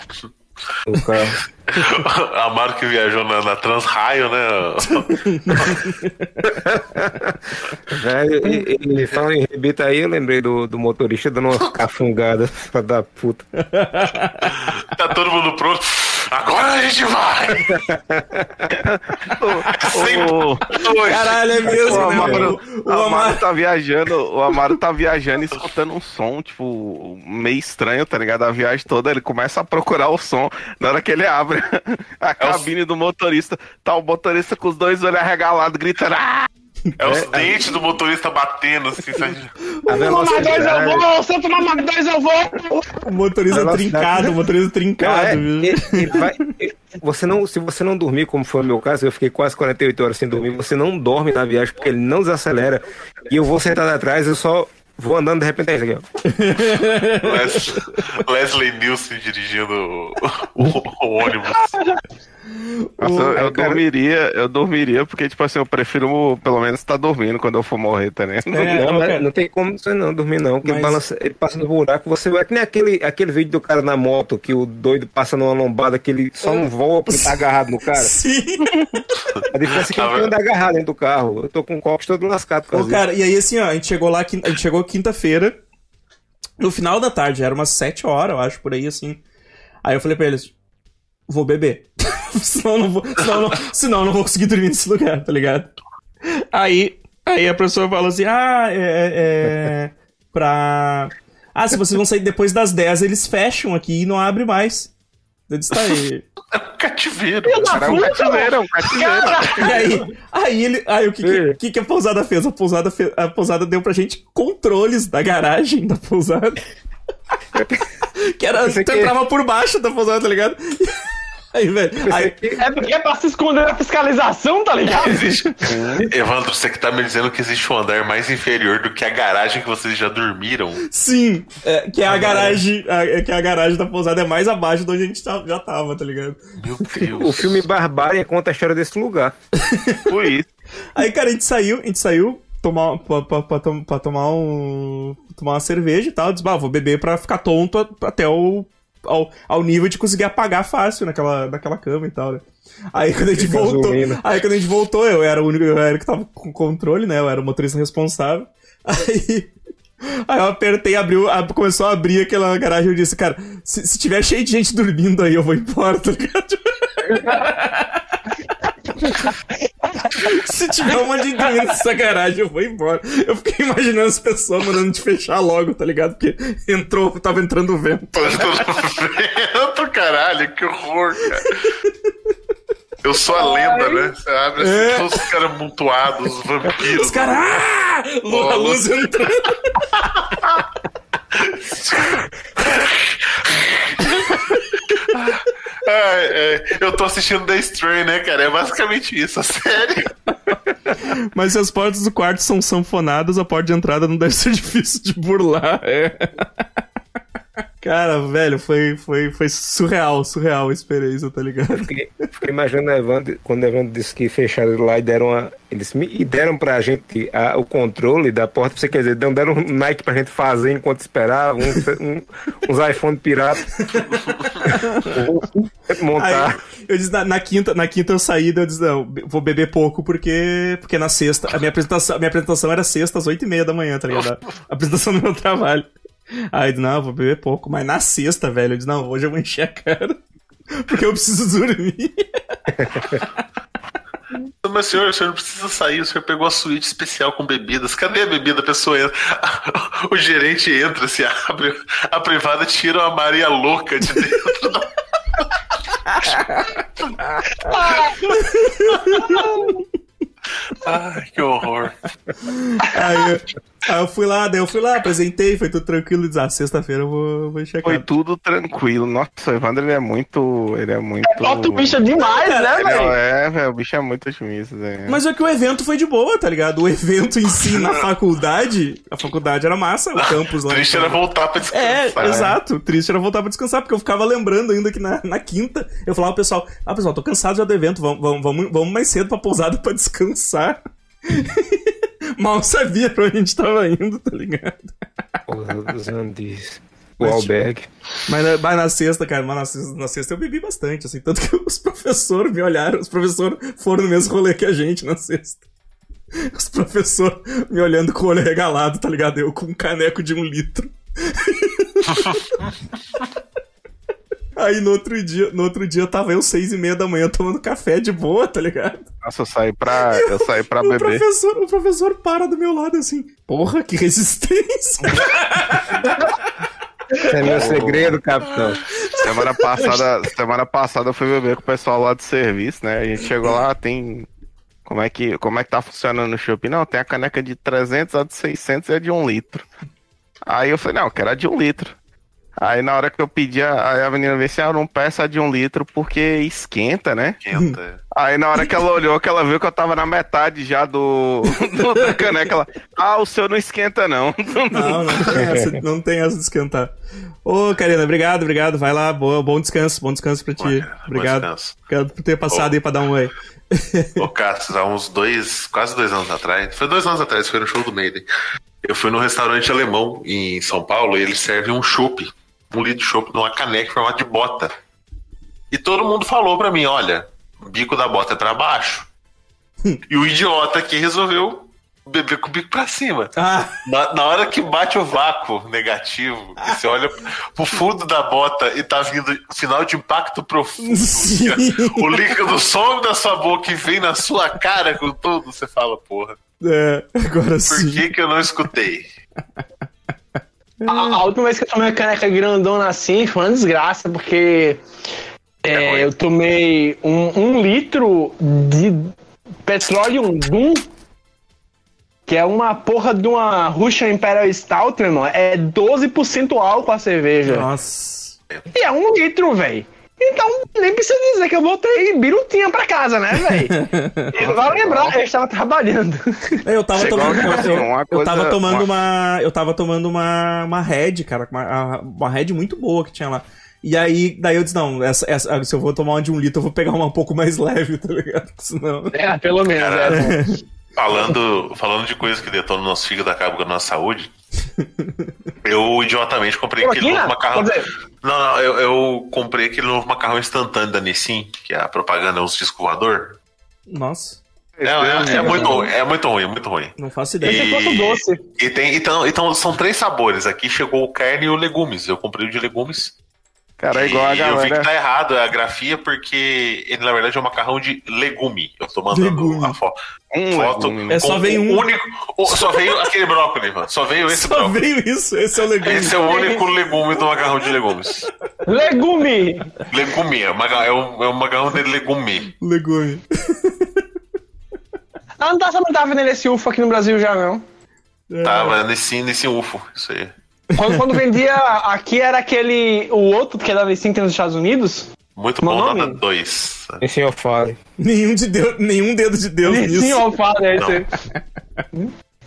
no carro. *laughs* Amaro que viajou na, na Transraio, né? *laughs* Velho, e, e falando em rebita aí, eu lembrei do, do motorista dando uma *laughs* cafungada pra da puta. Tá todo mundo pronto. Agora a gente vai! *laughs* O. Caralho, é o, mesmo, Amaro, né? o O, o Amaro Amaro. tá viajando, o Amaro tá viajando e escutando um som, tipo, meio estranho, tá ligado? A viagem toda, ele começa a procurar o som. Na hora que ele abre *laughs* a cabine do motorista, tá o motorista com os dois olhos arregalados, gritando. "Ah!" É os dentes do motorista batendo assim. *laughs* sabe? A Tomar dois eu vou! Se eu tomar mais dois eu vou! O motorista Velocidade. trincado, o motorista trincado, é, você não, se você não dormir, como foi o meu caso, eu fiquei quase 48 horas sem dormir, você não dorme na viagem porque ele não desacelera. E eu vou sentado atrás, eu só vou andando de repente é isso aqui, ó. Les- Leslie Nielsen dirigindo o, o- o ônibus. *laughs* Nossa, eu, eu Aí, cara- dormiria, eu dormiria, porque, tipo assim, eu prefiro pelo menos estar dormindo quando eu for morrer, tá? É, não, cara. não tem como você não dormir, não. Porque Mas- ele, balança, ele passa no buraco, você vai. Que nem aquele, aquele vídeo do cara na moto, que o doido passa numa lombada, que ele só não voa porque tá agarrado no cara. *laughs* Sim. A diferença é que Tá ele anda agarrado dentro do carro. Eu tô com o copo todo lascado Ô, cara, e aí assim, ó, a gente chegou lá, a gente chegou quinta-feira. No final da tarde, era umas 7 horas, eu acho, por aí, assim. Aí eu falei pra eles, vou beber. *laughs* senão, eu não vou, senão, eu não, senão eu não vou conseguir dormir nesse lugar, tá ligado? Aí, aí a professora falou assim, ah, é, é, é pra... Ah, se vocês vão sair depois das 10, eles fecham aqui e não abre mais. Eu disse, tá aí. *laughs* É um cativeiro. Era um cativeiro, é um cativeiro. E aí, aí, ele, aí o que, que, que, que a pousada fez? A pousada, fez, a pousada deu pra gente controles da garagem da pousada. *laughs* que era, tu que- entrava por baixo da pousada, tá ligado? Aí, velho, aí, É porque é pra se esconder da fiscalização, tá ligado? *laughs* Existe. Evandro, você que tá me dizendo que existe um andar mais inferior do que a garagem que vocês já dormiram. sim, é, que é a garagem, a- é que a garagem da pousada é mais abaixo de onde a gente tá- já tava, tá ligado? Meu O Deus. filme Barbárie conta a história desse lugar. *laughs* Foi isso. Aí, cara, a gente saiu, a gente saiu tomar, pra, pra, pra, pra tomar um. tomar uma cerveja e tal. Eu disse, bah, vou beber pra ficar tonto até o. Ao, ao nível de conseguir apagar fácil naquela, naquela cama e tal, né? Aí quando a gente voltou. Aí quando a gente voltou, eu era o único, eu era o que tava com controle, né? Eu era o motorista responsável. *laughs* Aí. Aí eu apertei, abriu, ab- começou a abrir aquela garagem e eu disse, cara, se, se tiver cheio de gente dormindo aí, eu vou embora, tá ligado? *laughs* *laughs* Se tiver um monte de nessa garagem, eu vou embora. Eu fiquei imaginando as pessoas mandando te fechar logo, tá ligado? Porque entrou, tava entrando o vento. Tô vendo, caralho, que horror, cara. Eu sou a lenda, né? Você abre assim, É. todos os caras amontoados, os vampiros. Os caras, ah! Lu- A luz entrando. *laughs* Ai, é, eu tô assistindo The Strain, né, cara? É basicamente isso, a série. *laughs* Mas se as portas do quarto são sanfonadas, a porta de entrada não deve ser *laughs* difícil de burlar. É. Cara, velho, foi, foi, foi surreal, surreal a experiência, tá ligado? Fiquei, fiquei imaginando Evandro, quando o Evandro disse que fecharam lá e deram uma, eles me, e deram pra gente a- o controle da porta, você quer dizer, não deram um Nike pra gente fazer enquanto esperava, um- um- uns iPhone pirata. *laughs* *laughs* montar. Aí, eu disse, na, na quinta, na quinta eu saí, eu disse, não, vou beber pouco, porque, porque na sexta, a minha apresentação, a minha apresentação era sexta às oito e meia da manhã, tá ligado? A apresentação do meu trabalho. Aí eu disse, não, eu vou beber pouco, mas na sexta, velho, eu disse, não, hoje eu vou encher a cara, *laughs* porque eu preciso dormir. *laughs* Mas senhor, o senhor não precisa sair, o senhor pegou a suíte especial com bebidas. Cadê a bebida? A pessoa entra. *laughs* O gerente entra, se abre a privada, tira uma Maria louca de dentro da. Ai, que horror. Aí, eu- aí eu fui lá, daí eu fui lá, apresentei, foi tudo tranquilo, e disse, ah, sexta-feira eu vou, vou a Foi tudo tranquilo. Nossa, o Evandro ele é muito. Ele é muito. Bota o bicho demais, né, Ele velho? é, velho, o bicho é muito otimista. velho. Mas é que o evento foi de boa, tá ligado? O evento em si na *laughs* faculdade, a faculdade era massa, o campus lá. Triste era voltar pra É, descansar. exato. Triste era voltar pra descansar, porque eu ficava lembrando ainda que na, na quinta eu falava pro pessoal: Ah, pessoal, tô cansado já do evento, vamos, vamos, vamos, vamos mais cedo pra pousada pra descansar. *laughs* Mal sabia pra onde a gente tava indo, tá ligado? Usando isso. O Mas, albergue. Mas na, mas na sexta, cara, mas na sexta, na sexta eu bebi bastante, assim. Tanto que *laughs* os professores me olharam, os professores foram no mesmo rolê que a gente na sexta. Os professores me olhando com o olho regalado, tá ligado? Eu com um caneco de um litro. *laughs* Aí no outro dia, no outro dia tava eu seis e meia da manhã tomando café de boa, tá ligado? Nossa, eu saí pra, eu saí pra o beber. professor, o professor para do meu lado assim, porra, que resistência. Esse é meu segredo, capitão. Semana passada, semana passada eu fui beber com o pessoal lá do serviço, né? A gente chegou lá, tem. Como é que, como é que tá funcionando o shopping? Não, tem a caneca de 300, a de 600 e a de 1 litro. Aí eu falei, não, eu quero a de 1 litro. Aí na hora que eu pedi, a, aí a menina veio assim, ah, não peço a de 1 litro porque esquenta, né? Quenta. Aí na hora que ela olhou, que ela viu que eu tava na metade já do, do da caneca, ela, ah, o seu não esquenta não. Não, não tem essa, não tem essa de esquentar. Ô, Karina, obrigado, obrigado. Vai lá, boa, bom descanso, bom descanso pra ti. Bom Obrigado. descanso. Obrigado por ter passado Ô. aí pra dar um oi. Ô, Cassius, há uns dois, quase dois anos atrás, foi dois anos atrás, foi no show do Maiden. Eu fui num restaurante alemão em São Paulo e eles servem um chopp, um litro de chopp numa caneca em formato de bota. E todo mundo falou pra mim, olha, o bico da bota é pra baixo. *laughs* e o idiota aqui resolveu beber com o bico pra cima. Ah, Na, na hora que bate o vácuo negativo, e você olha pro fundo da bota e tá vindo sinal de impacto profundo. *laughs* Sim. O líquido some da sua boca e vem na sua cara com tudo, você fala, porra, é, agora por sim. que, que eu não escutei? *laughs* A, a última vez que eu tomei uma caneca grandona assim foi uma desgraça, porque é, ruim. eu tomei um, um litro de Petroleum Doom, que é uma porra de uma Russian Imperial Stout, meu irmão. É 12% álcool a cerveja. Nossa. E é um litro, velho. Então, nem precisa dizer que eu voltei birutinha pra casa, né, velho? *laughs* Vai lembrar, eu estava trabalhando. Eu tava Chegou tomando. uma- Eu, uma eu coisa- tava tomando uma- uma. Eu tava tomando uma, uma Red, cara. Uma, uma Red muito boa que tinha lá. E aí, daí eu disse, não, essa, essa- se eu vou tomar uma de um litro, eu vou pegar uma um pouco mais leve, *laughs* tá ligado? Senão. É, pelo menos. É. Falando, falando de coisas que detonam o nosso fígado acabam com a nossa saúde, *laughs* eu idiotamente comprei aquele Cloroquina? novo macarrão. Quer dizer- Não, não, eu, eu comprei aquele novo macarrão instantâneo da Nissin, que é a propaganda, uns disco voador. Nossa, É, é, é muito ruim, é muito ruim, é muito ruim. não faço Esse ideia. fosse doce. E tem, então, então são três sabores. Aqui chegou o carne e o legumes. Eu comprei o de legumes. Cara, é igual a e eu vi que galera. tá errado a grafia, porque ele na verdade é um macarrão de legume. Eu tô mandando Legume. a fo Um foto. legume. É só veio um. único, só veio aquele brócolis, mano. Só veio esse Só brócolis. veio isso, esse é o legume. Esse é o único legume do macarrão de legumes. Legume! Legume, é, é um, é um macarrão de legume. Legume. Ah, não tá tava vendendo esse UFO aqui no Brasil já, não. Tava nesse, nesse UFO, isso aí. Quando, quando vendia aqui era aquele. O outro que é da Nissin que tem nos Estados Unidos. Muito Meu bom, nome? nota 2. Esse eu falo. Nenhum, de Deus, nenhum dedo de Deus Nissin nisso. eu falo, é esse. aí.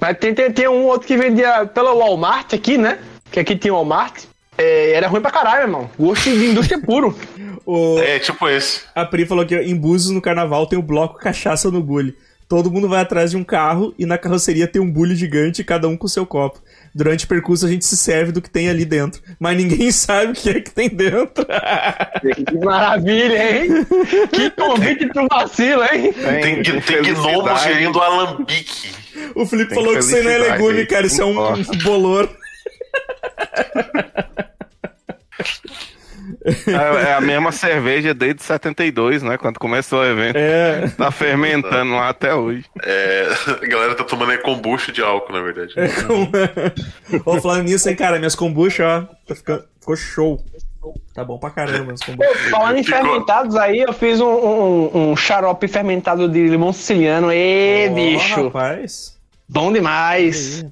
Mas tem, tem, tem um outro que vendia pela Walmart aqui, né? Que aqui tinha Walmart. É, era ruim pra caralho, irmão. Gosto de indústria puro. O, É tipo esse. a Pri falou que em Búzios, no carnaval, tem o bloco cachaça no bully. Todo mundo vai atrás de um carro e na carroceria tem um bully gigante, cada um com seu copo. Durante o percurso a gente se serve do que tem ali dentro. Mas ninguém *laughs* sabe o que é que tem dentro. Que maravilha, hein? Que convite pro vacilo, hein? Tem, tem, tem felicidade. gerindo alambique. O Felipe Tem falou que isso aí não é legume, cara. Isso é um importa. bolor. *laughs* É, é a mesma cerveja desde 72, né? Quando começou o evento. É. Tá fermentando lá até hoje. É, a galera tá tomando aí kombucha de álcool, na verdade. *laughs* Ô, falando nisso, hein, cara, minhas kombucha, ó, tá ficando, ficou show. Tá bom pra caramba. Pô, falando em Ficou- fermentados aí, eu fiz um, um, um xarope fermentado de limão siciliano. Ê, Ó, bicho! rapaz. Bom demais!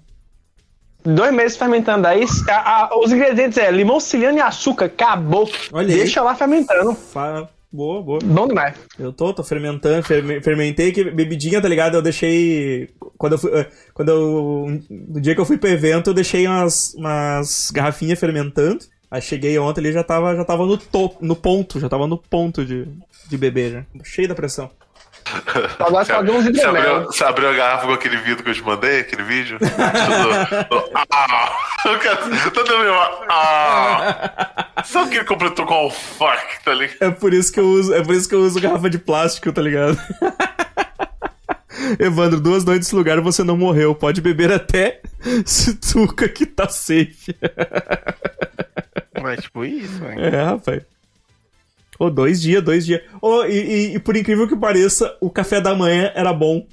Dois meses fermentando aí. a- a- os ingredientes é limão siciliano e açúcar. Acabou. Olha aí. Deixa lá fermentando. Fa- Boa, boa. Bom demais. Eu tô, tô fermentando, ferme- fermentei que bebidinha, tá ligado? Eu deixei. Quando eu fui. eh, Quando eu. No dia que eu fui pro evento, eu deixei umas, umas garrafinhas fermentando. Aí cheguei ontem ali já tava, já tava no, to, no ponto, já tava no ponto de, de beber já. Cheio da pressão. Agora deu uns você abriu, você abriu a garrafa com aquele vídeo que eu te mandei, aquele vídeo? *laughs* Do- do- ah, o cara dando meu. Ah, sabe que ele completou com o fuck, tá ligado? É por isso que eu uso, é por isso que eu uso garrafa de plástico, tá ligado? *laughs* Evandro, duas noites nesse lugar você não morreu. Pode beber até Situca que tá safe. É tipo isso, velho. É, rapaz. Ô, dois dias, dois dias. Ô, e, e- e por incrível que pareça, o café da manhã era bom.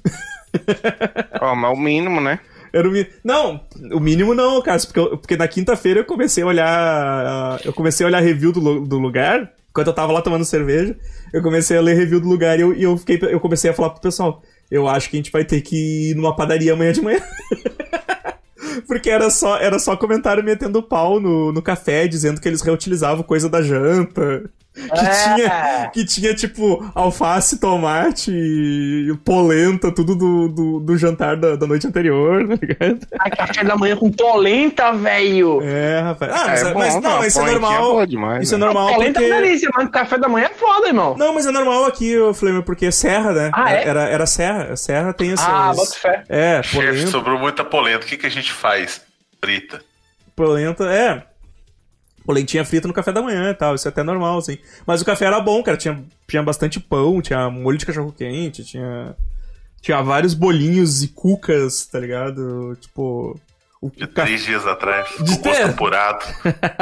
*laughs* Ó, mas o mínimo, né? Era o mi... Não, o mínimo não, cara. Porque, eu- porque na quinta-feira eu comecei a olhar. Eu comecei a olhar review do, do lugar. Enquanto eu tava lá tomando cerveja, eu comecei a ler review do lugar e eu, e eu, fiquei, eu comecei a falar pro pessoal. Eu acho que a gente vai ter que ir numa padaria amanhã de manhã. *laughs* Porque era só, era só comentário metendo pau no, no café, dizendo que eles reutilizavam coisa da janta. Que, É. tinha, que tinha, tipo, alface, tomate, e polenta, tudo do, do, do jantar da, da noite anterior, tá ligado? Ai, café da manhã com polenta, velho. É, rapaz. Ah, mas, É bom, mas não, não, isso é polentinha normal. é demais, isso é né? normal polenta porque. é delícia, mas café da manhã é foda, irmão. Não, mas é normal aqui, o Flamer, porque é serra, né? Ah, é? Era, era serra. A serra tem essas. Ah, bota fé. É, Chefe, polenta. sobrou muita polenta. O que, que a gente faz? Frita. Polenta, é. Polentinha frita no café da manhã e tal, isso é até normal, assim. Mas o café era bom, cara. Tinha, tinha bastante pão, tinha molho de cachorro quente, tinha. Tinha vários bolinhos e cucas, tá ligado? Tipo. O De ca- três dias atrás. De com gosto apurado.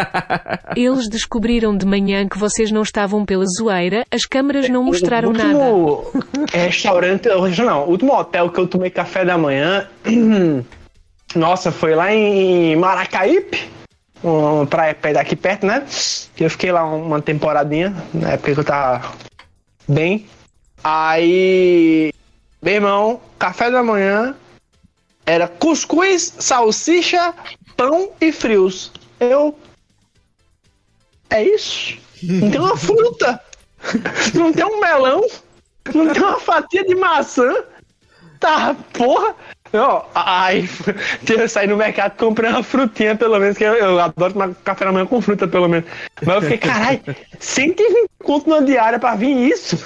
*laughs* Eles descobriram de manhã que vocês não estavam pela zoeira, as câmaras não mostraram *laughs* o nada. último restaurante, não, o último hotel que eu tomei café da manhã, *clears throat* nossa, foi lá em Maracaípe, uma praia daqui perto, né? Eu fiquei lá uma temporadinha, na época que eu tava bem. Aí, meu irmão, café da manhã era cuscuz, salsicha, pão e frios. Eu. É isso? Não tem uma fruta. Não tem um melão. Não tem uma fatia de maçã. Tá, porra. Ó, ai, *laughs* eu saí no mercado comprei uma frutinha, pelo menos, que eu, eu adoro tomar café da manhã com fruta, pelo menos. Mas eu fiquei, caralho, 120 conto na diária pra vir isso.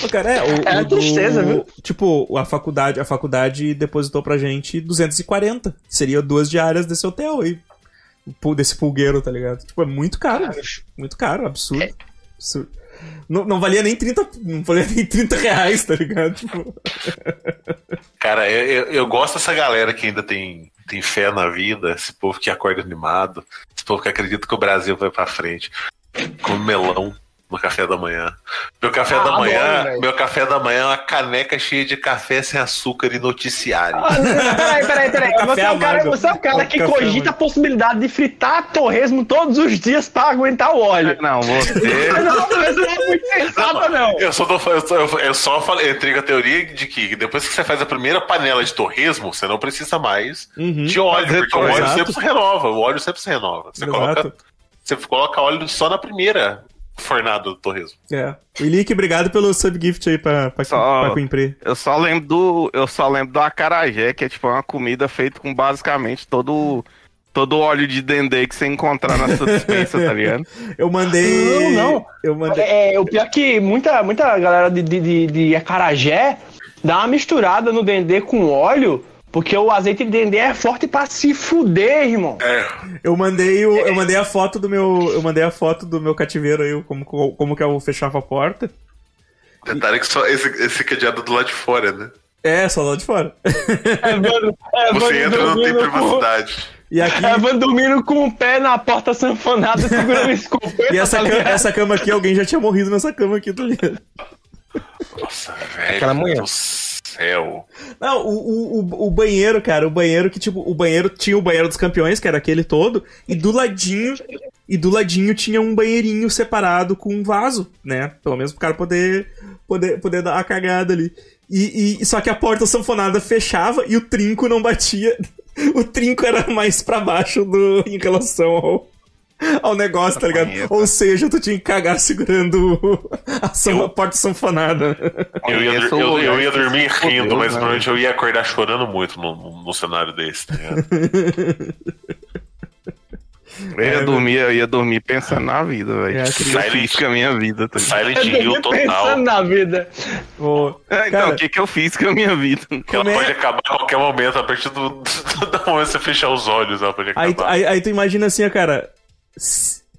Pô, cara, é, o, *laughs* É o tristeza, viu? Tipo, a faculdade, a faculdade depositou pra gente 240. Seria duas diárias desse hotel aí. Desse pulgueiro, tá ligado? Tipo, é muito caro. Muito caro, absurdo. É. absurdo. Não, não valia nem 30. Não valia nem 30 reais, tá ligado? Tipo, Cara, eu, eu, eu gosto dessa galera que ainda tem, tem fé na vida, esse povo que acorda animado, esse povo que acredita que o Brasil vai pra frente. Com melão no café da manhã. Meu café Ah, da manhã, meu café da manhã é uma caneca cheia de café sem açúcar e noticiário. Ah, Peraí, peraí, peraí. Você é o cara, você é o cara que cogita amargo. a possibilidade de fritar torresmo todos os dias pra aguentar o óleo. Não, você. *laughs* Não, mas não é muito sensata, não. Eu só, tô, eu, só- eu- só falei, eu entrei com a teoria de que depois que você faz a primeira panela de torresmo, você não precisa mais Uhum. de óleo, porque o óleo Exato. sempre se renova. O óleo sempre se renova. Você Exato. coloca, você coloca óleo só na primeira fornada do torresmo. é. Ilick, obrigado pelo subgift aí pra, pra, Só- pra Quimpre. Eu só lembro do. Eu só lembro do acarajé, que é tipo uma comida feita com basicamente todo. Todo o óleo de dendê que você encontrar na sua dispensa, tá ligado? *laughs* Eu mandei. Não, não. Eu mandei. É, o pior é que muita, muita galera de, de, de, de acarajé dá uma misturada no dendê com óleo, porque o azeite de dendê é forte pra se fuder, irmão. É, Eu mandei, o, eu mandei a foto do meu. Eu mandei a foto do meu cativeiro aí, como, como que eu fechava a porta. detalhe que só esse, esse cadeado do lado de fora, né? É, só lá de fora. É, *laughs* mano, é, Você mano, entra e não tem dormindo com- privacidade. E aqui. É, mano, dormindo com o pé na porta sanfonada, segurando *laughs* esse escopeta, E essa, tá ca- ligado? essa cama aqui, alguém já tinha morrido nessa cama aqui, tá ligado? Nossa, velho. Aquela manhã. do céu. Não, o, o, o, banheiro, cara, o banheiro que, tipo, o banheiro tinha o banheiro dos campeões, que era aquele todo, e do ladinho, e do ladinho tinha um banheirinho separado com um vaso, né? Pelo menos pro cara poder, poder, poder dar a cagada ali. E, e- só que a porta sanfonada fechava e o trinco não batia. *laughs* O trinco era mais pra baixo do, em relação ao, ao negócio, tá ligado? Conheço. Ou seja, tu tinha que cagar segurando a, san- a porta sanfonada. Eu ia, eu, eu lugares ia dormir se rindo, mas né? provavelmente eu ia acordar chorando muito no, no cenário desse, tá ligado? *laughs* Eu ia dormir, eu ia dormir pensando na vida, velho. É, eu Silent- com a minha vida, tá? Silent Hill Eu tô total. pensando na vida. É, então, cara, o que, que eu fiz com a minha vida? Ela é- pode acabar a qualquer momento, a partir do, do, *laughs* do momento que você fechar os olhos, ela pode acabar. Aí, tu- aí, aí tu imagina assim, ó, cara,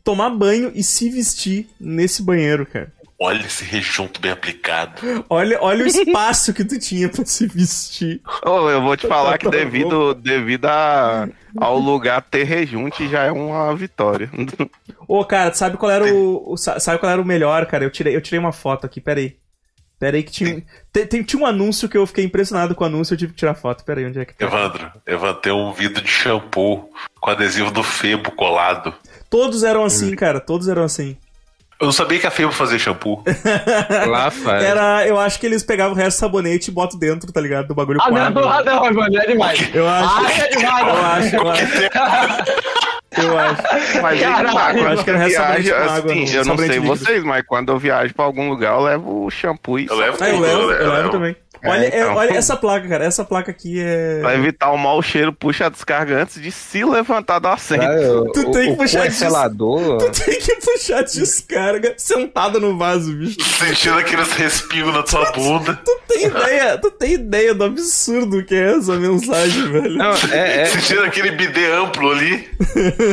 tomar banho e se vestir nesse banheiro, cara. Olha esse rejunto bem aplicado. Olha, olha o espaço que tu tinha pra se vestir. Ô, eu vou te falar que Tá devido, devido a, ao lugar ter rejunte já é uma vitória. *laughs* Ô, cara, tu sabe qual era o, o- sa- sabe qual era o melhor, cara? Eu tirei, eu tirei uma foto aqui, peraí. Peraí que tinha, tem, tem- tinha um anúncio que eu fiquei impressionado com o anúncio, eu tive que tirar foto. Peraí, onde é que tá? Evandro, Evandro tem um vidro de shampoo com adesivo do Febo colado. Todos eram assim, cara, todos eram assim. Eu não sabia que a Febo fazia shampoo. *laughs* Lá faz. Era, eu acho que eles pegavam o resto do sabonete e botam dentro, tá ligado? Do bagulho Ah, não, quadro. *laughs* ah, não, mano, é demais. Eu acho. Ah, é demais, Eu não. acho, eu acho. Eu acho. *laughs* Mas Caralho, eu acho que era eu sabonete viajo, com água, assim, não, eu não sabonete sei líquido. vocês, mas quando eu viajo pra algum lugar, eu levo o shampoo e Eu levo Ah, eu levo, eu levo levo. também. Olha, é- então. olha essa placa, cara. Essa placa aqui é. Pra evitar o mau cheiro, puxa a descarga antes de se levantar do assento. Cara, o, Tu tem que o puxar é selador. *laughs* Tu tem que puxar descarga sentada no vaso, bicho. Sentindo aqueles respingos na sua bunda. Tu tem ideia, tu tem ideia do absurdo que é essa mensagem, *laughs* velho? Não, é, é, Sentindo aquele bidê amplo ali.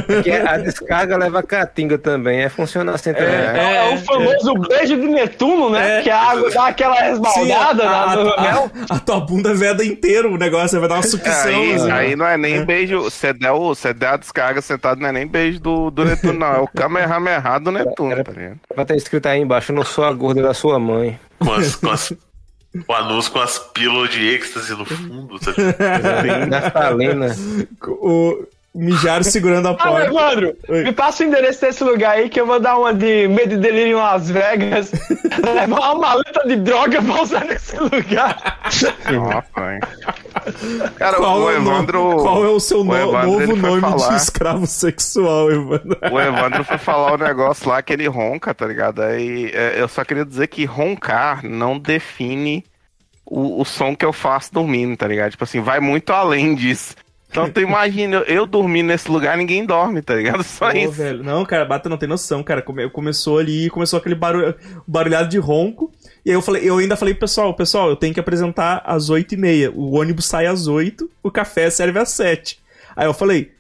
Porque a descarga leva a caatinga também, é funciona assim também. É, é o famoso beijo de Netuno, né? É. Que a água dá aquela resbaldada Sim, a, na- no a-. a- a tua bunda veda inteiro o negócio, vai dar uma sucção. Aí, assim. aí não é nem beijo. Você der, o- você der a descarga sentado, não é nem beijo do, do Netuno, não. É o Kamehameha do Netuno, Era- tá ligado? Vai ter escrito aí embaixo, eu não sou a gorda da sua mãe. Com as, com as, o anúncio com as pílulas de êxtase no fundo, tá ligado? *laughs* O mijar segurando a Ah, porta. Evandro, Oi. me passa o endereço desse lugar aí que eu vou dar uma de medo e delírio em Las Vegas. *laughs* Levar uma maleta de droga pra usar nesse lugar. Nossa, hein. Cara, Qual, o é o no- Evandro. qual é o seu no- Evandro, novo nome de falar. escravo sexual, Evandro? O Evandro foi falar o negócio lá que ele ronca, tá ligado? Aí é, eu só queria dizer que roncar não define o, o som que eu faço dormindo, tá ligado? Tipo assim, vai muito além disso. Então tu imagina, eu, dormir nesse lugar, ninguém dorme, tá ligado? *laughs* Só Pô, isso. velho. Não, cara, Bata não tem noção, cara. Come- começou ali, começou aquele barulho, barulhado de ronco. E aí eu falei, eu ainda falei pro pessoal, pessoal, eu tenho que apresentar às 8h30. O ônibus sai às 8, o café serve às 7. Aí eu falei,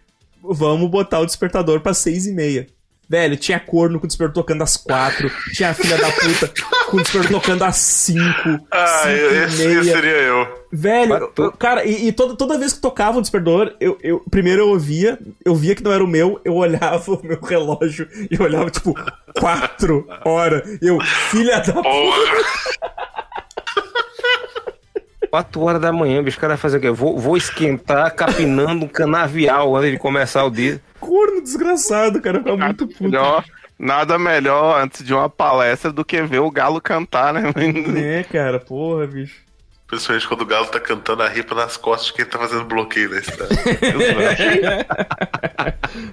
vamos botar o despertador pra 6h30. Velho, tinha corno com o despertador tocando às 4, tinha a filha da puta com o despertador tocando às 5, Ah, 5 esse, e esse meia. seria eu. Velho, Matou. eu- cara, e, e toda, toda vez que tocava o despertador, eu, eu primeiro eu ouvia, eu via que não era o meu, eu olhava *laughs* o meu relógio e eu olhava, tipo, quatro horas. Eu, filha da puta, Porra! 4 horas da manhã, bicho, o cara vai fazer o quê? Vou, vou esquentar capinando um canavial antes de começar o dia. Corno desgraçado, cara, eu ficava muito puto. Melhor, nada melhor antes de uma palestra do que ver o galo cantar, né? *laughs* É, cara, porra, bicho. Principalmente quando o galo tá cantando a ripa nas costas de quem tá fazendo bloqueio na estrada. *laughs*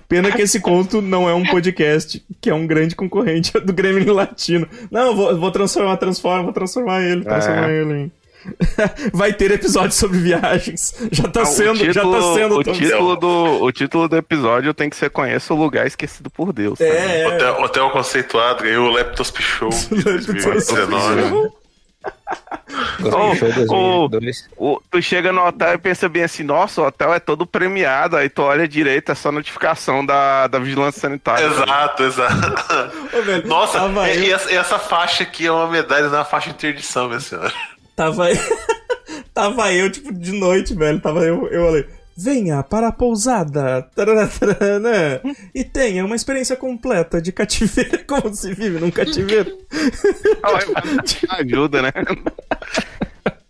Pena que esse conto não é um podcast, que é um grande concorrente do Grêmio Latino. Não, eu vou, vou transformar, transforma, vou transformar ele, transformar ele em... *laughs* Vai ter episódio sobre viagens. Já tá Ah, sendo, o título, já tá sendo. o título do o título do episódio tem que ser Conheça o lugar esquecido por Deus. É, é. Hotel, Hotel Conceituado ganhou o Leptosp Show de 2019. Gospel Ô, Show ô, 2002. O- tu chega no hotel e pensa bem assim, nossa, o hotel é todo premiado, aí tu olha direito, é só notificação da, da vigilância sanitária. Exato, exato. Ô, velho, Nossa, e, e essa, e essa faixa aqui é uma medalha na faixa de interdição, minha senhora. Tava, *laughs* tava eu, tipo, de noite, velho. Tava eu, eu falei, venha para a pousada. tarará, tarará, e tenha uma experiência completa de cativeiro, *laughs* como se vive num cativeiro. Ajuda, né?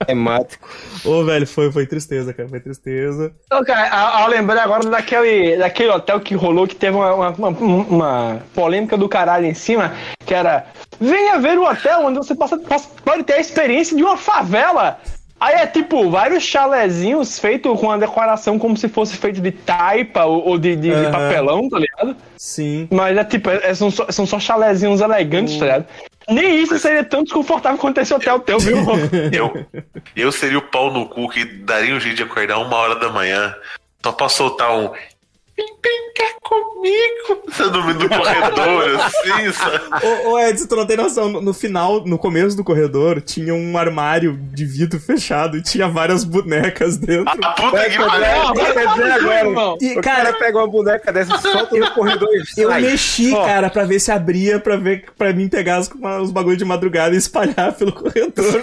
Temático. Ô, velho, foi, foi tristeza, cara. Foi tristeza. Então, cara, ao, ao lembrar agora daquele, daquele hotel que rolou, que teve uma, uma- uma polêmica do caralho em cima, que era venha ver o hotel onde você passa, passa- pode ter a experiência de uma favela. Aí é tipo, vários chalezinhos feitos com a decoração como se fosse feito de taipa ou, ou de, de- de Aham. papelão, tá ligado? Sim. Mas é tipo, é- são, só, são só chalezinhos elegantes, tá ligado? Nem isso seria tão desconfortável quanto esse hotel teu, viu? *laughs* Eu, eu seria o pau no cu que daria um jeito de acordar uma hora da manhã só pra soltar um. Vem brincar comigo! Você no, no corredor, assim, sabe? *laughs* Ô, ô Edson, tu não tem noção. No, no final, no começo do corredor, tinha um armário de vidro fechado e tinha várias bonecas dentro. A puta que pariu! Quer. E, O cara cara, pega uma boneca dessa, *laughs* solta no corredor e eu sai. mexi, Ó. cara, pra ver se abria, pra ver pra mim pegar os, os bagulho de madrugada e espalhar *laughs* pelo corredor.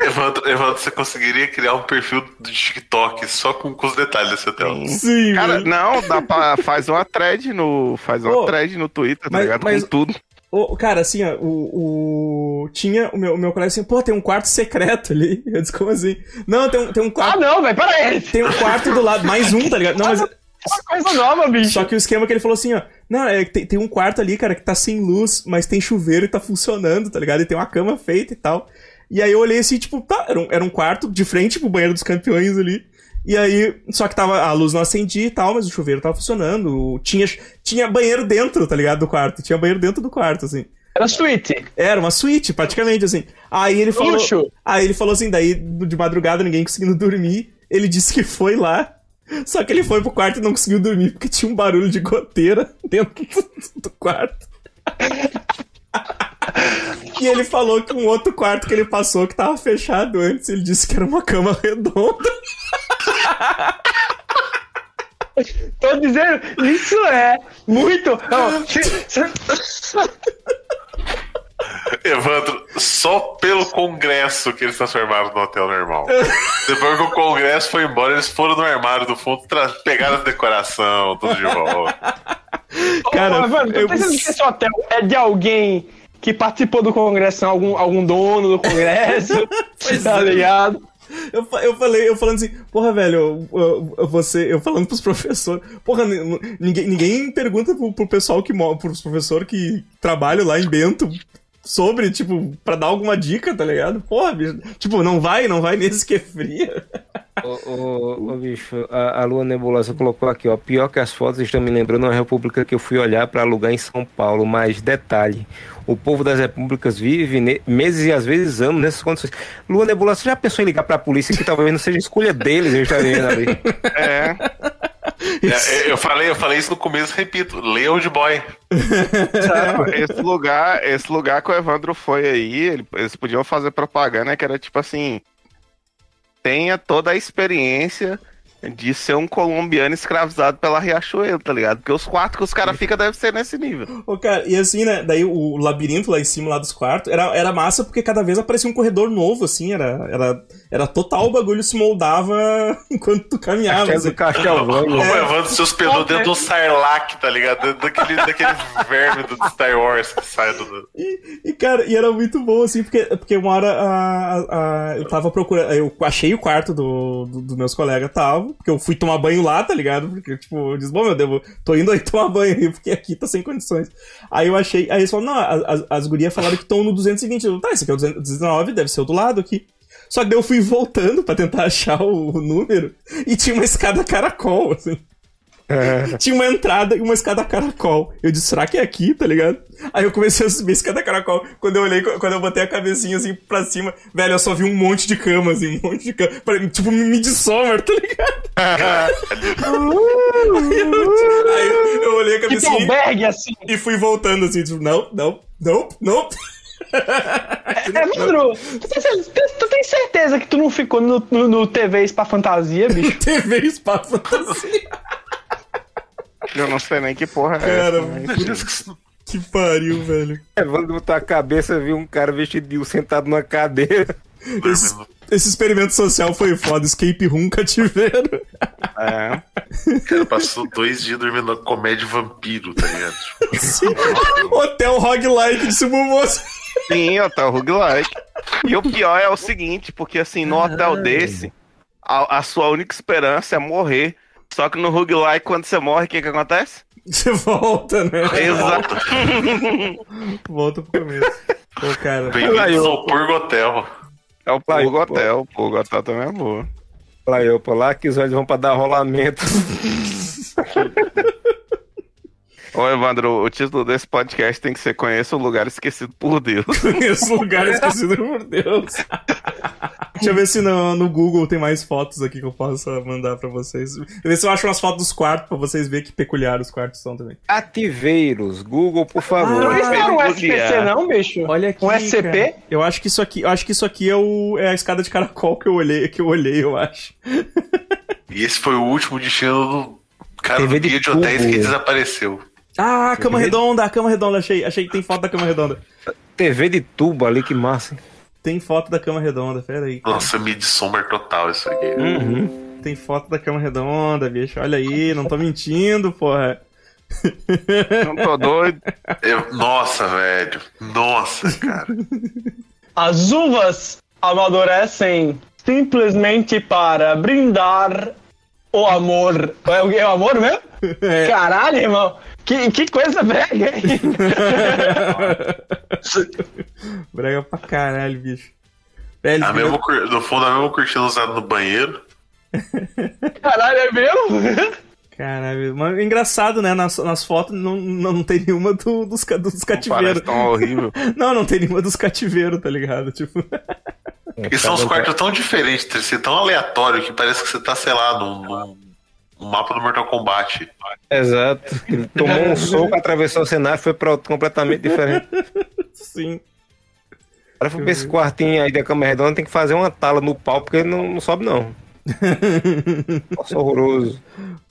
Evandro, Evandro, você conseguiria criar um perfil do TikTok só com, com os detalhes desse hotel. Sim, Cara, não, dá pra, faz uma thread no. Faz uma Ô, thread no Twitter, tá mas- ligado? mas- Com tudo. Ô, cara, assim, ó, o, o. Tinha o meu, o meu colega assim, pô, tem um quarto secreto ali. *laughs* Eu disse, como assim? Não, tem um, tem um Ah, quarto. não, velho, pera aí. Tem um quarto do lado, mais um, tá ligado? Não, mas. Uma coisa nova, bicho. Só que o esquema que ele falou assim, ó. Não, é que tem, tem um quarto ali, cara, que tá sem luz, mas tem chuveiro e tá funcionando, tá ligado? E tem uma cama feita e tal. E aí eu olhei assim, tipo, tá, era um, era um quarto de frente pro banheiro dos campeões ali. E aí, só que tava, a luz não acendia e tal, mas o chuveiro tava funcionando. Tinha, tinha banheiro dentro, tá ligado? Do quarto. Tinha banheiro dentro do quarto, assim. Era suíte. Era uma suíte, praticamente, assim. Aí ele falou. Luxo. Aí ele falou assim, daí de madrugada ninguém conseguindo dormir. Ele disse que foi lá. Só que ele foi pro quarto e não conseguiu dormir porque tinha um barulho de goteira *laughs* dentro do quarto. E ele falou que um outro quarto que ele passou que tava fechado antes, ele disse que era uma cama redonda. *laughs* *laughs* Tô dizendo, isso é muito. Evandro, só pelo congresso que eles transformaram no hotel normal. Depois que o congresso foi embora, eles foram no armário do fundo, pegaram a decoração, tudo de volta. Cara, Ô, Evandro, eu- tô pensando que esse hotel é de alguém que participou do congresso, algum, algum dono do congresso, *laughs* tá ligado? Eu, eu falei, eu falando assim, porra, velho, você, eu falando pros *laughs* professores, porra, ni- ninguém, ninguém pergunta pro, pro pessoal que mo- pros professores que trabalham lá em Bento sobre, tipo, pra dar alguma dica, tá ligado? Porra, bicho, tipo, não vai, não vai nesse que é fria. Ô, ô, ô, bicho, a, a Lua Nebulosa colocou aqui, ó. Pior que as fotos estão me lembrando uma república que eu fui olhar pra alugar em São Paulo. Mas detalhe: o povo das repúblicas vive meses e às vezes anos nessas condições. Lua Nebulosa, você já pensou em ligar pra polícia que talvez não seja escolha deles, eles estarem vendo ali? É, É, eu, falei, eu falei isso no começo, repito, leia Old Boy. esse lugar, esse lugar que o Evandro foi aí, ele- eles podiam fazer propaganda que era tipo assim: tenha toda a experiência de ser um colombiano escravizado pela Riachuelo, tá ligado? Porque os quartos que os caras ficam devem ser nesse nível. Ô, cara, e assim, né, daí o labirinto lá em cima, lá dos quartos, era, era massa porque cada vez aparecia um corredor novo, assim, era, era, era total o bagulho se moldava *laughs* enquanto tu caminhava, assim. Castelvânio. O Evandro se hospedou dentro do Sarlacc, tá ligado? Dentro daquele, daquele verme do Star Wars que sai do. E, e, cara, e era muito bom, assim, porque, porque uma hora a, a- eu tava procurando. Eu achei o quarto do, do- dos meus colegas, tava, porque eu fui tomar banho lá, tá ligado? Porque, tipo, eu disse, bom, meu Deus, tô indo aí tomar banho porque aqui tá sem condições. Aí eu achei. Aí eles falaram, não, as, as- as gurias falaram que estão no 220. Eu, tá, esse aqui é o 219, deve ser o do lado aqui. Só que daí eu fui voltando pra tentar *laughs* achar o, o número e tinha uma escada caracol, assim. *laughs* Tinha uma entrada e uma escada caracol. Eu disse, será que é aqui, tá ligado? Aí eu comecei a subir a escada caracol. Quando eu olhei, quando eu botei a cabecinha assim pra cima, velho, eu só vi um monte de cama, assim, um monte de cama. Tipo, Midsommar, tá ligado? *laughs* Aí eu, aí eu- eu olhei a Tipo cabecinha albergue, assim. e fui voltando assim, tipo, não, não, não, não. Evandro, tu tem, cer- tu tem certeza que tu não ficou no, no, no TV Spa Fantasia, bicho? *laughs* TV Espaço Fantasia. Eu não sei nem que porra é Cara, essa. mas- que pariu, velho. Evandro botou a cabeça, viu um cara vestido de sentado numa cadeira. Esse, esse experimento social foi foda. Escape room cativeiro. É. O cara passou dois dias dormindo na comédia vampiro, tá ligado? Hotel roguelike de Subumoço. Sim, hotel roguelike. E o pior é o seguinte, porque assim, no hotel desse, a, a sua única esperança é morrer. Só que no roguelike, quando você morre, o que que acontece? Você volta, né? Exato. *laughs* Volta pro começo. Pô, cara. Bem-vindos ao Purgo Hotel. É o Vai, Purgo pô. Hotel. O Purgo Hotel também é boa. Lá eu, pô, lá que os olhos vão pra dar rolamento. *laughs* Ô, Evandro, o título desse podcast tem que ser Conheça o Lugar Esquecido por Deus. *laughs* Esse lugar esquecido por Deus. Deixa eu ver se no, no Google tem mais fotos aqui que eu possa mandar pra vocês. Deixa eu ver se eu acho umas fotos dos quartos pra vocês verem que peculiar os quartos são também. Cativeiros, Google, por favor. Não, isso não era um SPC, é. não, bicho? Olha aqui. Um SCP? cara. Eu acho que isso aqui, eu acho que isso aqui é, o, é a escada de caracol que eu olhei, que eu olhei, eu acho. E esse foi o último destino do cara do TV de guia de hotéis que desapareceu. Ah, a cama redonda, a cama redonda, achei, achei que tem foto da cama redonda. TV de tubo ali, que massa. hein? Tem foto da cama redonda, pera aí. cara. Nossa, Midsommar total isso aqui. Uhum. Tem foto da cama redonda, bicho. Olha aí, não tô mentindo, porra. Não tô doido. Eu- nossa, velho. Nossa, cara. As uvas amadurecem simplesmente para brindar o amor. É o, é o amor mesmo? *laughs* É. Caralho, irmão. Que, que coisa brega, hein? *laughs* Brega pra caralho, bicho. Velho, A mesma, cur- no fundo, a mesma cortina usada no banheiro. *laughs* Caralho, é mesmo? Caralho, mas engraçado, né? Nas, nas fotos não, não, não tem nenhuma do- dos, dos cativeiros. Parece tão horrível. *laughs* Não, não tem nenhuma dos cativeiros, tá ligado? Tipo, E são uns quartos tão diferentes, tão aleatório que parece que você tá, sei lá, num, num mapa do Mortal Kombat. Exato. Ele tomou um soco, atravessou o cenário, foi pra outro completamente diferente. sim. Agora foi pra esse quartinho aí da cama redonda, tem que fazer uma tala no pau, porque não, não sobe não. Nossa, horroroso.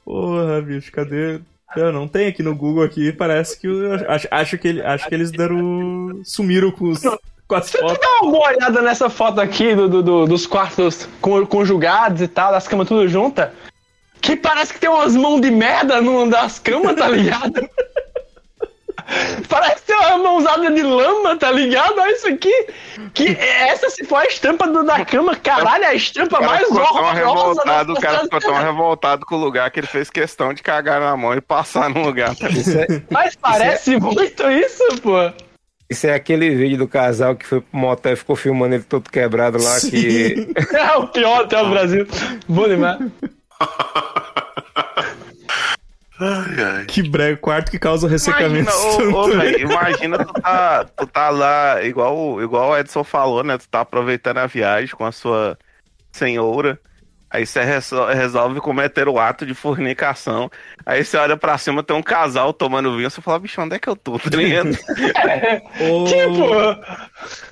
Porra, bicho, cadê? Eu não tem aqui no Google aqui, parece que eu acho, acho que ele, acho que eles deram sumiram com, os, com as fotos. Dá uma boa olhada nessa foto aqui do, do- do- dos quartos con- conjugados e tal, das camas tudo juntas. Que parece que tem umas mãos de merda numa das camas, tá ligado? *laughs* Parece que tem uma mãozada de lama, tá ligado? Olha isso aqui. Que essa se for a estampa do- da cama, caralho, é a estampa O cara mais tão horrorosa. revoltado, da o cara ficou tão revoltado com o lugar que ele fez questão de cagar na mão e passar no lugar. tá ligado? Isso é, Mas parece muito isso, pô. isso é aquele vídeo do casal que foi pro motel e ficou filmando ele todo quebrado lá, que *laughs* É o pior até o Brasil. Bom demais. Ai, ai. Que brega, quarto que causa ressecamento. Imagina, ô, ô, véi, imagina tu tá, tu tá lá, igual, igual o Edson falou, né? Tu tá aproveitando a viagem com a sua senhora. Aí você resol- resolve cometer o ato de fornicação. Aí você olha pra cima, tem um casal tomando vinho. Você fala, bicho, onde é que eu tô? Tá ligado? *laughs* *laughs* Ô, Tipo,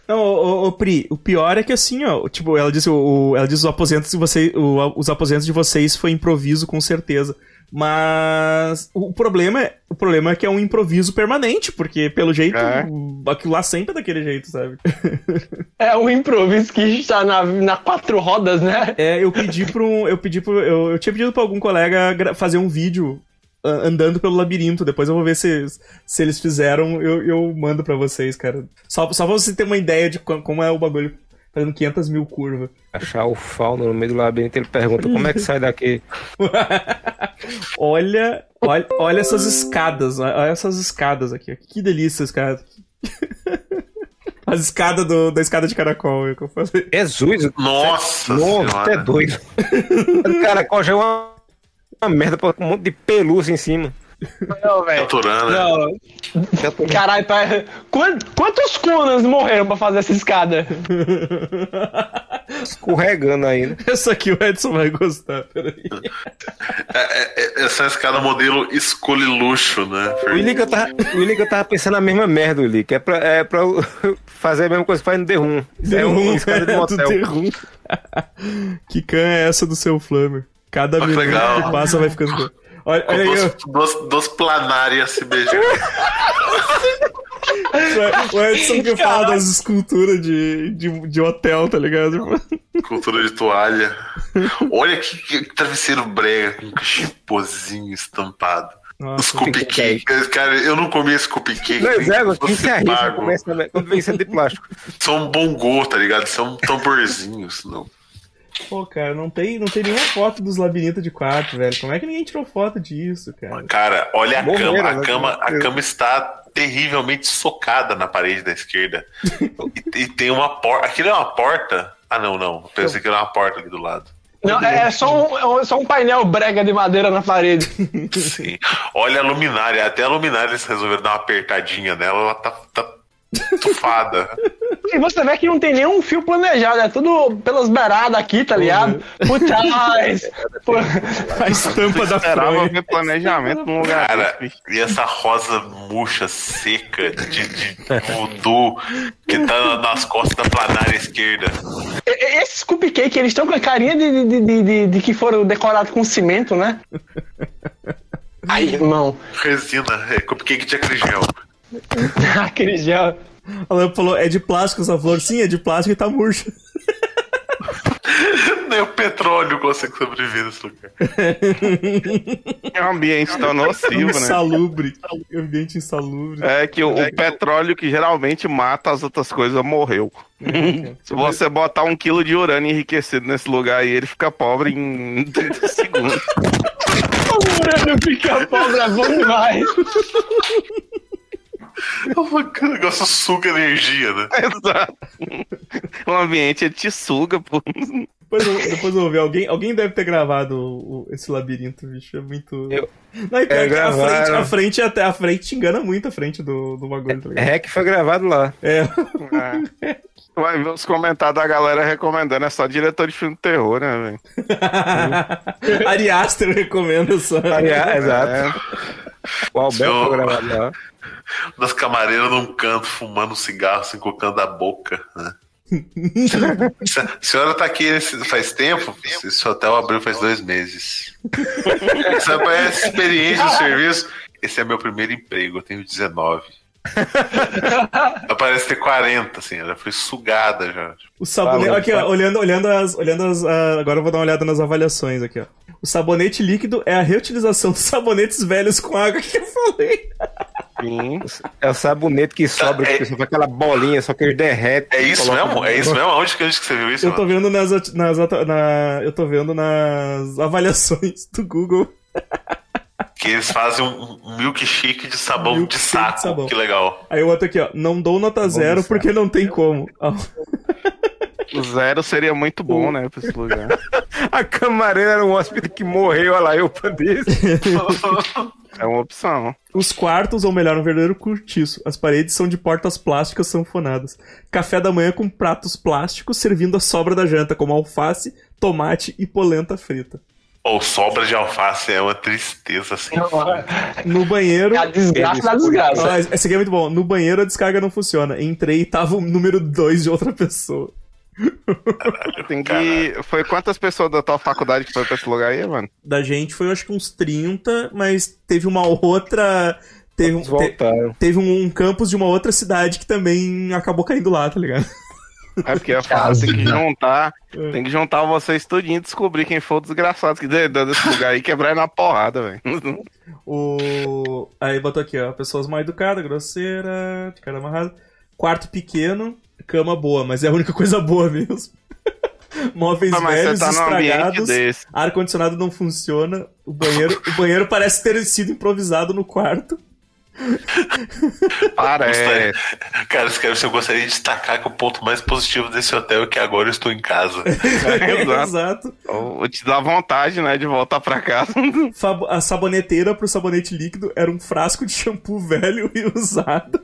Não, ô, ô, Pri, o pior é que assim, ó, tipo, ela disse, o, o- ela diz os aposentos de vocês, o- os aposentos de vocês foi improviso com certeza. Mas o problema é, o problema é que é um improviso permanente, porque pelo jeito É. aquilo lá sempre é daquele jeito, sabe? *laughs* é um improviso que está na, na quatro rodas, né? É, eu pedi para um, eu pedi pro, eu, eu tinha pedido pra algum colega fazer um vídeo andando pelo labirinto. Depois eu vou ver se, se eles fizeram, eu, eu mando pra vocês, cara. Só, só pra você ter uma ideia de co- como é o bagulho fazendo 500 mil curvas. achar o fauno no meio do labirinto, ele pergunta como é que sai daqui. *laughs* olha, olha, olha essas escadas, olha essas escadas aqui. Que delícia, escada. *laughs* As escadas do, da escada de caracol, é que eu falei. Jesus, Nossa nossa, senhora. é doido. *laughs* O caracol já é uma, uma merda com um monte de pelúcia em cima. Não, velho. Não. Caralho, pai. Quant- Quantos Conans morreram pra fazer essa escada? *laughs* Escorregando ainda. Essa aqui o Edson vai gostar, peraí. É, é, é, essa é a escada modelo escolhe luxo, né? O Willi que eu tava, o Willi que eu tava pensando a mesma merda, Willi, que é pra, é pra *laughs* fazer a mesma coisa que faz no The Room. Isso é uma escada de do motel. The Room. *laughs* que can é essa do seu Flamer? Cada que minuto que passa vai ficando. Olha, olha aí, duas, duas planárias se beijando. o Edson que fala das esculturas de, de, de hotel, tá ligado? Cultura de toalha. Olha que, que travesseiro brega com chipozinho estampado. Os cupcakes. Cara, eu não comi esse cupcake. Não, nem é, mas quem fosse se arrisca pago. começa, quando vem sendo de plástico. São bongô, tá ligado? São tamborzinhos. Não. Pô, cara, não tem, não tem nenhuma foto dos labirintos de quarto, velho. Como é que ninguém tirou foto disso, cara? Cara, olha a Morreram, cama. A né? cama, a cama está terrivelmente socada na parede da esquerda. *laughs* E, e tem uma porta. Aquilo é uma porta? Ah, não, não. Eu Pensei que era uma porta ali do lado. Não, é é só um, é só um painel brega de madeira na parede. *laughs* Sim. Olha a luminária. Até a luminária eles resolveram dar uma apertadinha nela. Ela tá, tá tufada. E você vê que não tem nenhum fio planejado, é tudo pelas beiradas aqui, tá ligado? Por trás. *laughs* por- A estampa da Esperava Fronha. ver planejamento num lugar Cara, e essa rosa murcha, seca, de, de voodoo, que tá nas costas da planária esquerda. Esses cupcake, eles estão com a carinha de, de, de, de- de que foram decorados com cimento, né? *laughs* Ai, irmão. Resina, é cupcake de acrigel. *laughs* Aquele gel. A Lampa falou, é de plástico essa flor? Sim, é de plástico e tá murcha. *laughs* Nem o petróleo consegue sobreviver nesse lugar. É um ambiente tão nocivo, né? Insalubre. Ambiente insalubre. É que o, o petróleo que geralmente mata as outras coisas morreu. *laughs* Se você botar um quilo de urânio enriquecido nesse lugar aí, ele fica pobre em 30 segundos. O Urânio fica pobre, é bom demais. O negócio suga energia, né? *laughs* Exato. O ambiente ele te suga, pô. Depois eu, depois eu vou ver. Alguém, alguém deve ter gravado o- o- esse labirinto, bicho. É muito. Eu- Não, É, que a frente, a frente até a frente te engana muito a frente do, do bagulho, tá ligado? É que foi gravado lá. É. É. Tu Vai ver os comentários da galera recomendando, é só diretor de filme de terror, né, velho? *laughs* Ari Aster recomenda essa. Aliás, exato. É. O Alberto foi gravado lá. Das camareiras num canto, fumando um cigarro, assim, colocando a boca, né? *laughs* A senhora tá aqui nesse- faz tempo? Esse hotel abriu faz dois meses. *laughs* Essa é essa experiência de serviço. Esse é meu primeiro emprego, eu tenho 19. *laughs* Ela parece ter 40, assim, ela foi sugada já. O sabonete. Aqui, ó, olhando, olhando as. Olhando as ah, agora eu vou dar uma olhada nas avaliações aqui, ó. O sabonete líquido é a reutilização dos sabonetes velhos com água que eu falei. Sim. É o sabonete que sobra, É- que só faz aquela bolinha, só que eles derretem. É isso mesmo? É isso mesmo? Onde que, onde que você viu isso? Eu tô mano? vendo nas, nas na, eu tô vendo nas avaliações do Google. Que eles fazem um, milkshake de sabão de Milkshake de saco. sabão. Que legal. Aí o outro aqui, ó. Não dou nota zero porque não tem como. Zero seria muito bom, né, pra esse lugar. *laughs* A camareira era um hóspede que morreu, olha lá, eu desse. *laughs* É uma opção. Os quartos, ou melhor, um verdadeiro cortiço. As paredes são de portas plásticas sanfonadas. Café da manhã com pratos plásticos servindo a sobra da janta, como alface, tomate e polenta frita. Ou sobra de alface é uma tristeza, assim. No banheiro. É a desgraça da desgraça. esse aqui é muito bom. No banheiro a descarga não funciona. Entrei e tava o número 2 de outra pessoa. Tem que. Foi quantas pessoas da tua faculdade que foi pra esse lugar aí, mano? Da gente foi, acho que uns 30, mas teve uma outra. Teve, um, te- voltaram. teve um, um campus de uma outra cidade que também acabou caindo lá, tá ligado? É porque eu falo, tem que juntar. Tem que juntar vocês tudinho e descobrir quem foi o desgraçado que deu desse lugar aí quebrar ele na porrada, velho. O... Aí botou aqui, ó. Pessoas mal educadas, grosseira, de cara amarrado. Quarto pequeno, cama boa, mas é a única coisa boa mesmo. *laughs* Móveis Mas você velhos, tá estragados, ar-condicionado não funciona, o banheiro, o banheiro parece ter sido improvisado no quarto. Parece. *laughs* Cara, eu gostaria de destacar que o ponto mais positivo desse hotel é que agora eu estou em casa. Exato. *laughs* Exato. Vou te dar vontade, né, de voltar pra casa. A saboneteira pro sabonete líquido era um frasco de shampoo velho e usado.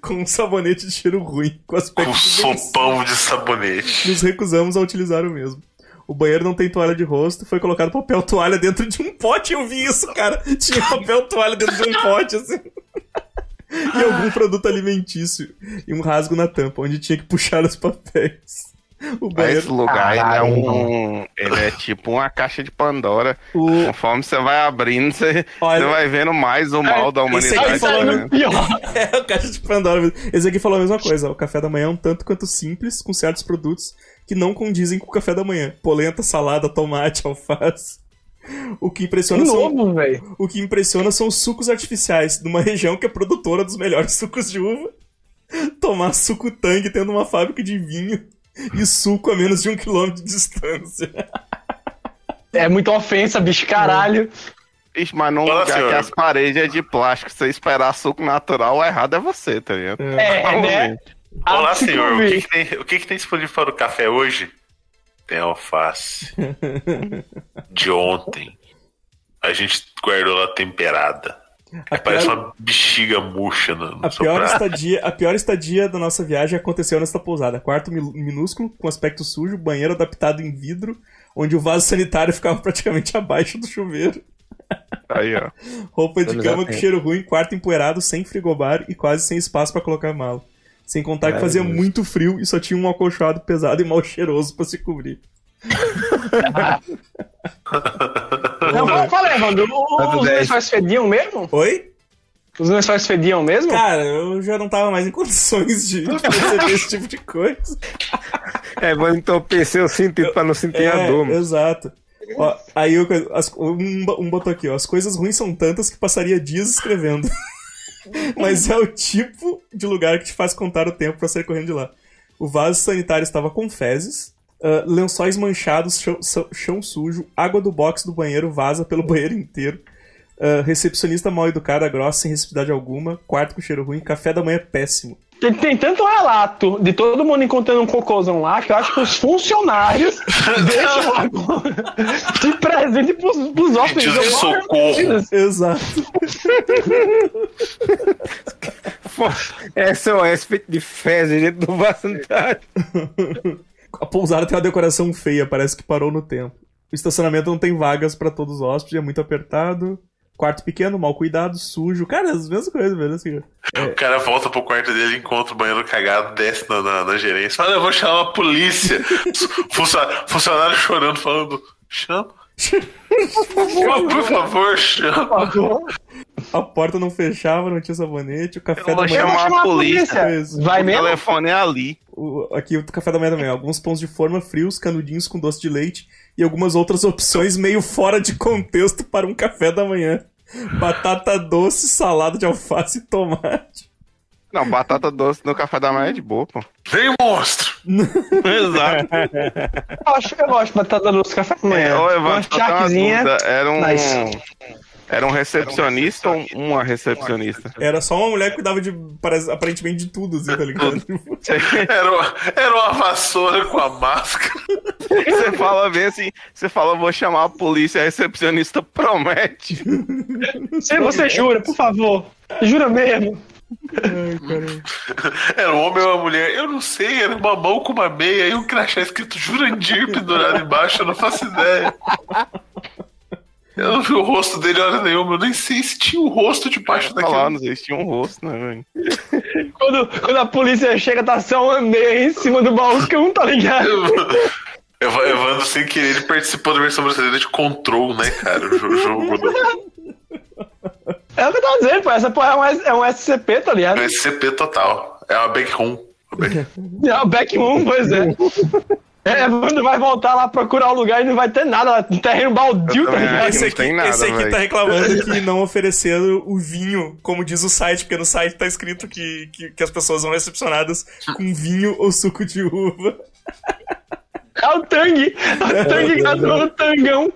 Com um sabonete de cheiro ruim, com aspecto Com sopão de sabonete. Nos recusamos a utilizar o mesmo. O banheiro não tem toalha de rosto, foi colocado papel toalha dentro de um pote. Eu vi isso, cara. Tinha papel toalha dentro de um pote, assim. E algum produto alimentício. E um rasgo na tampa, onde tinha que puxar os papéis. O Esse lugar ele é um. Ele é tipo uma caixa de Pandora. O... Conforme você vai abrindo, você, Olha- você vai vendo mais o mal da esse aqui humanidade. falou né? Pior. *laughs* É, o caixa de Pandora mesmo. Esse aqui falou a mesma coisa. O café da manhã é um tanto quanto simples, com certos produtos que não condizem com o café da manhã. Polenta, salada, tomate, *laughs* alface. O que De impressiona são novo, velho. O que impressiona são os sucos artificiais, numa região que é produtora dos melhores *laughs* sucos de uva. Tomar suco tangue tendo uma fábrica de vinho e suco a menos de um quilômetro de distância. É muita ofensa, bicho, caralho. Ixi, mas Fala, lugar senhor. que as paredes é de plástico, você esperar suco natural, o errado é você, tá ligado? É, né? Olá, Ah, senhor. O que, que tem, o que, que tem disponível para o café hoje? Tem alface. *laughs* De ontem. A gente guardou ela temperada. A Parece pior, uma bexiga murcha no, no a, pior prato. estadia, a pior estadia da nossa viagem aconteceu nesta pousada. Quarto mi- minúsculo, com aspecto sujo, banheiro adaptado em vidro, onde o vaso sanitário *laughs* ficava praticamente abaixo do chuveiro. Aí, ó. *laughs* Roupa de cama com tempo. cheiro ruim, quarto empoeirado, sem frigobar e quase sem espaço pra colocar mala. Sem contar que fazia muito frio e só tinha um acolchoado pesado e mal cheiroso pra se cobrir. *laughs* Não, eu falei, Evandro, os 10. lençóis fediam mesmo? Oi? Os lençóis fediam mesmo? Cara, eu já não tava mais em condições de *laughs* perceber esse tipo de coisa. É, vou entorpecer o sentido pra não sentir a É, dor. mano. exato. Ó, aí eu- as- um, um botou aqui, ó. As coisas ruins são tantas que passaria dias escrevendo. *laughs* Mas é o tipo de lugar que te faz contar o tempo pra sair correndo de lá. O vaso sanitário estava com fezes, ah, lençóis manchados, chão, chão- sujo, água do box do banheiro vaza pelo *laughs* banheiro inteiro. ah, recepcionista mal educada, grossa, sem reciprocidade alguma, quarto com cheiro ruim, café da manhã péssimo. Tem, tem tanto relato de todo mundo encontrando um cocôzão lá que eu acho que os funcionários *laughs* deixam de presente pros, pros hóspedes. De Eu- socorro. Exato. *laughs* SOS feito de fezes dentro do vaso sanitário. A pousada tem uma decoração feia, parece que parou no tempo. O estacionamento não tem vagas pra todos os hóspedes, é muito apertado. Quarto pequeno, mal cuidado, sujo. Cara, as mesmas coisas, velho. Assim, O cara volta pro quarto dele, encontra o banheiro cagado, desce na, na, na gerência. Fala, eu vou chamar a polícia. *laughs* Funcionário, funcionário chorando, falando, chama. Por favor, chama. a porta não fechava, não tinha sabonete, o café Eu da manhã. Eu vou chamar a polícia. polícia. Vai O mesmo? telefone é ali. O- aqui o café da manhã também. Alguns pães de forma frios, canudinhos com doce de leite e algumas outras opções meio fora de contexto para um café da manhã. Batata doce, salada de alface e tomate. Não, batata doce no café da manhã é de boa, pô. Vem, monstro. *laughs* Exato. Eu gosto, eu gosto de batata doce café da manhã. É, ô, Uma charquezinha. dúvida. Era um. Nice. Era um recepcionista ou uma recepcionista? Era só uma mulher que cuidava de parece- aparentemente de tudo, assim, tá ligado? *laughs* Era, uma- era uma vassoura com a máscara. Você fala bem assim, você fala, vou chamar a polícia, a recepcionista promete. Se você jura, por favor. Jura mesmo. Era um homem ou uma mulher. Eu não sei, era uma mão com uma meia e um crachá escrito Jurandir pendurado embaixo, eu não faço ideia. Eu não vi o rosto dele hora nenhuma, eu nem sei se tinha um rosto debaixo Olha lá, daquele. não sei se tinha um rosto, né, velho? Quando, quando a polícia chega, tá só uma meia em cima do balcão, tá ligado? Ev- Evandro, sem querer, ele participou da versão brasileira de Control, né, cara? O jo- jogo do É o que eu tava dizendo, pô. Essa porra é um, é um SCP, tá ligado? é SCP total. É uma backroom. Uma back- É o Backroom, pois é. *laughs* É, Evandro vai voltar lá procurar um lugar e não vai ter nada, um terreno baldio, tá também ligado? Esse não aqui, tem nada, esse aqui tá reclamando *laughs* que não ofereceram o vinho, como diz o site, porque no site tá escrito que, que, que as pessoas são recepcionadas com vinho ou suco de uva. É o Tang. É o Tang gastou no Tangão.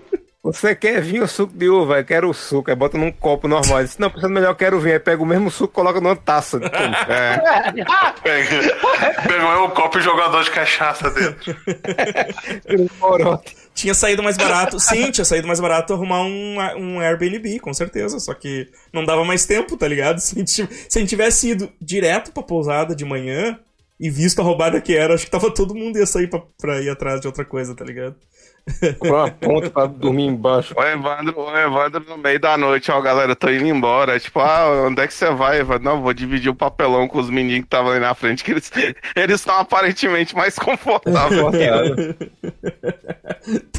Você quer vinho ou suco de uva? Eu quero o suco. Aí bota num copo normal. Eu disse, não, pensando melhor, eu quero vinho. Aí pega o mesmo suco e coloca numa taça. É, *laughs* Pega, pega um copo e joga dose de cachaça dentro. Tinha saído mais barato. Sim, tinha saído mais barato arrumar um, um Airbnb, com certeza. Só que não dava mais tempo, tá ligado? *laughs* Se a gente, se a gente tivesse ido direto pra pousada de manhã e visto a roubada que era, acho que tava todo mundo ia sair pra, pra ir atrás de outra coisa, tá ligado? Comprar uma ponta pra dormir embaixo. o Evandro, o Evandro no meio da noite, ó, galera, tô indo embora. Tipo, ah, onde é que você vai, Evandro? Não, vou dividir o papelão com os meninos que estavam ali na frente, que eles *laughs* eles estão aparentemente mais confortáveis. *laughs*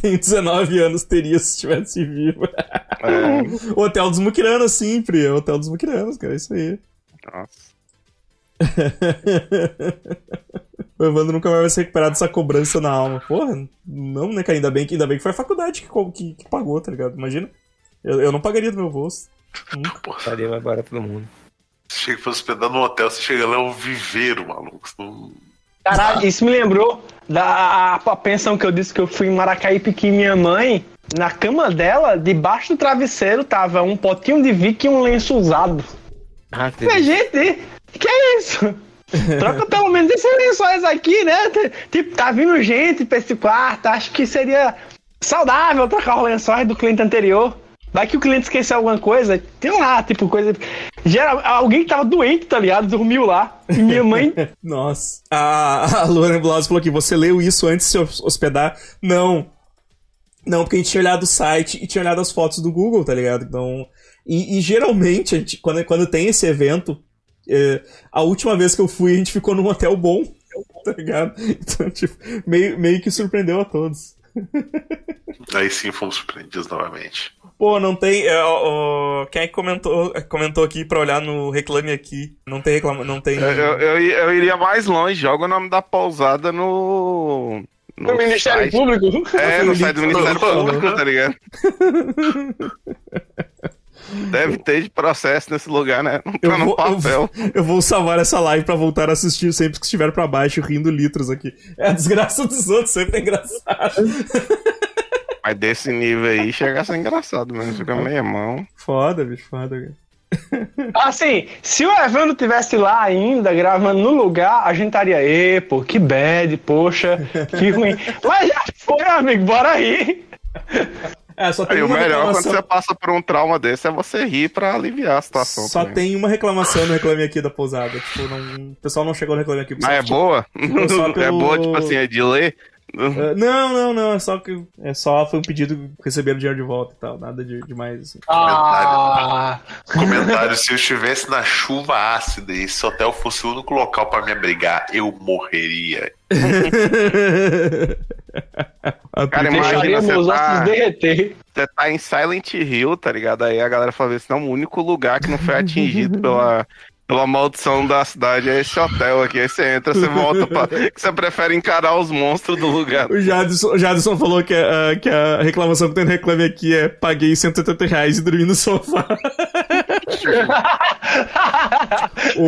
Tem 19 anos, teria se estivesse vivo. É, O Hotel dos Muquiranos, sim, Pri. O Hotel dos Muquiranos, cara, é isso aí. nossa. *laughs* o Evandro nunca mais vai se recuperar dessa cobrança na alma. Porra, não, né, cara? Ainda bem que, ainda bem que foi a faculdade que, que, que pagou, tá ligado? Imagina. Eu, eu não pagaria do meu bolso. Estaria mais barato do mundo. Você chega pra hospedar no hotel, você chega lá, é um viveiro, maluco. Não- Caralho, isso me lembrou da a, a pensão que eu disse que eu fui em Maracaípe que minha mãe, na cama dela, debaixo do travesseiro, tava um potinho de Vick e um lenço usado. Ah, que Falei, gente, que é isso? Troca pelo menos esses lençóis aqui, né? Tipo, tá vindo gente pra esse quarto, acho que seria saudável trocar os lençóis do cliente anterior. Vai que o cliente esqueceu alguma coisa, tem lá, tipo, coisa. Geral, alguém que tava doente, tá ligado? Dormiu lá. E minha mãe. *laughs* Nossa. A, a Blas falou aqui: você leu isso antes de se hos- hospedar? Não. Não, porque a gente tinha olhado o site e tinha olhado as fotos do Google, tá ligado? Então. E, e geralmente, gente, quando, quando tem esse evento, é, a última vez que eu fui, a gente ficou num hotel bom, *laughs* tá ligado? Então, tipo, meio, meio que surpreendeu a todos. *laughs* Aí sim fomos surpreendidos novamente. Pô, não tem. é, ó, quem é que comentou, comentou aqui pra olhar no Reclame Aqui? Não tem reclama, não tem. Eu, eu, eu, iria mais longe, joga o nome da pousada no. No Ministério site. Público. É, no site do *laughs* Ministério. Público, tá ligado? Deve ter de processo nesse lugar, né? Não Eu tá no vou, eu, papel. vou, eu vou salvar essa live pra voltar a assistir sempre que estiver pra baixo, rindo litros aqui. É a desgraça dos outros, sempre é engraçado. *laughs* Mas desse nível aí chega a ser engraçado mesmo. Fica meia mão. Foda, bicho, foda. cara. Assim, se o Evandro tivesse lá ainda, gravando no lugar, a gente estaria, ê, pô, que bad, poxa, que ruim. *laughs* Mas já foi, amigo, bora aí. É, só tem Aí, o uma melhor quando reclamação. você passa por um trauma desse é você rir pra aliviar a situação. Só também. tem uma reclamação no Reclame Aqui da pousada. Tipo, não, o pessoal não chegou no Reclame Aqui. Mas é só- boa? *laughs* É boa, tipo assim, é de ler? Ah, não, não, não. É só que. É só foi um pedido que receberam dinheiro de volta e tal. Nada de demais. Assim. Ah, Comentário: se eu estivesse na chuva ácida e esse hotel fosse o único local pra me abrigar, eu morreria. *laughs* Cara, imagina você tá-. Você tá em Silent Hill, tá ligado? Aí a galera fala assim, não, o único lugar que não foi atingido pela, pela maldição da cidade é esse hotel aqui. Aí você entra, você volta pra... *laughs* que você prefere encarar os monstros do lugar. O Jadson, o Jadson falou que a, que a reclamação que tem no Reclame Aqui é paguei 180 reais e dormi no sofá. *laughs* O-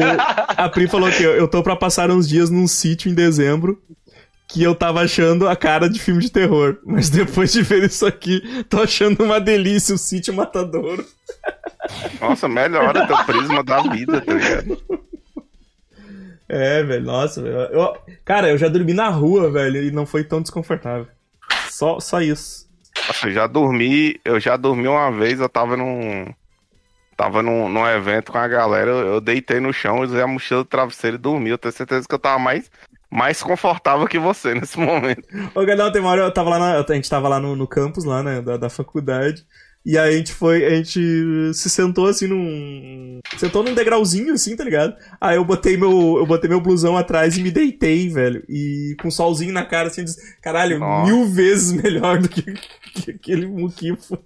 a Pri falou que eu, eu tô pra passar uns dias num sítio em dezembro que eu tava achando a cara de filme de terror. Mas depois de ver isso aqui, tô achando uma delícia o sítio matadouro. Nossa, melhora teu prisma da vida, tá ligado? É, velho, nossa, velho. Eu- cara, eu já dormi na rua, velho, e não foi tão desconfortável. Só, só isso. Nossa, eu já dormi, eu já dormi uma vez, eu tava num. Tava num, num evento com a galera, eu, eu deitei no chão, usei a mochila do travesseiro e dormi. Eu tenho certeza que eu tava mais, mais confortável que você *laughs* nesse momento. Ô, Gadão, tem uma hora eu tava lá na, a gente tava lá no, no campus, lá, né, da, da faculdade. E aí a gente foi, a gente se sentou assim num. Sentou num degrauzinho, assim, tá ligado? Aí eu botei meu. Eu botei meu blusão atrás e me deitei, velho. E com um solzinho na cara, assim, disse, caralho, Nossa. mil vezes *laughs* melhor do que, que aquele muquifo.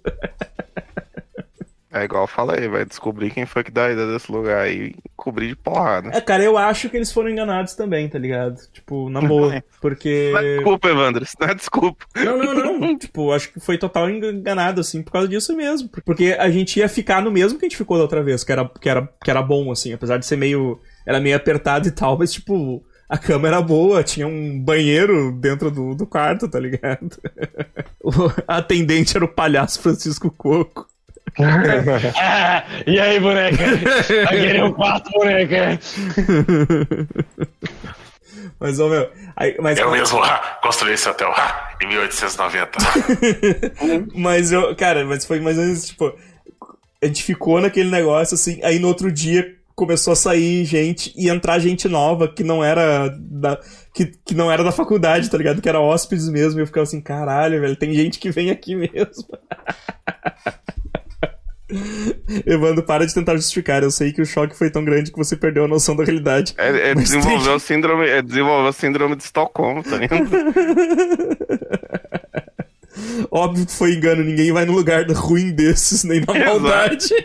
É igual eu falei, vai descobrir quem foi que dá a ideia desse lugar aí e cobrir de porrada. É, cara, eu acho que eles foram enganados também, tá ligado? Tipo, na boa. Porque. Não é desculpa, Evandro, isso não é desculpa. Não, não, não. *laughs* tipo, acho que foi total enganado, assim, por causa disso mesmo. Porque a gente ia ficar no mesmo que a gente ficou da outra vez, que era, que era, que era bom, assim, apesar de ser meio. Era meio apertado e tal, mas, tipo, a cama era boa, tinha um banheiro dentro do, do quarto, tá ligado? *laughs* O a atendente era o palhaço Francisco Coco. Ah, e aí, boneca? Vai querer um quarto, boneca? Mas, ô meu. Aí, mas, Eu mesmo ah, construí esse hotel ah, em 1890. *laughs* Mas eu, cara, mas foi mais ou menos, tipo, a gente ficou naquele negócio assim, aí no outro dia começou a sair gente e entrar gente nova que não era da que, que não era da faculdade, tá ligado? Que era hóspedes mesmo, e eu ficava assim, caralho, velho, tem gente que vem aqui mesmo. *laughs* *laughs* Evandro, para de tentar justificar. Eu sei que o choque foi tão grande que você perdeu a noção da realidade. É, é Mas tem desenvolveu síndrome, é desenvolveu síndrome de Estocolmo, tá ligado? *laughs* Óbvio que foi engano, ninguém vai num lugar ruim desses, nem na Exato. maldade. *laughs*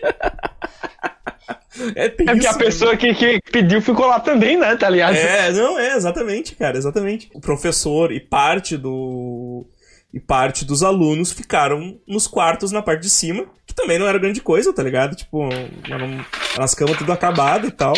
é, tem É porque a isso pessoa que, que pediu ficou lá também, né, tá ligado? É, não, é, exatamente, cara, exatamente. O professor e parte do. E parte dos alunos ficaram nos quartos na parte de cima, que também não era grande coisa, tá ligado? Tipo, eram, eram as camas tudo acabado e tal.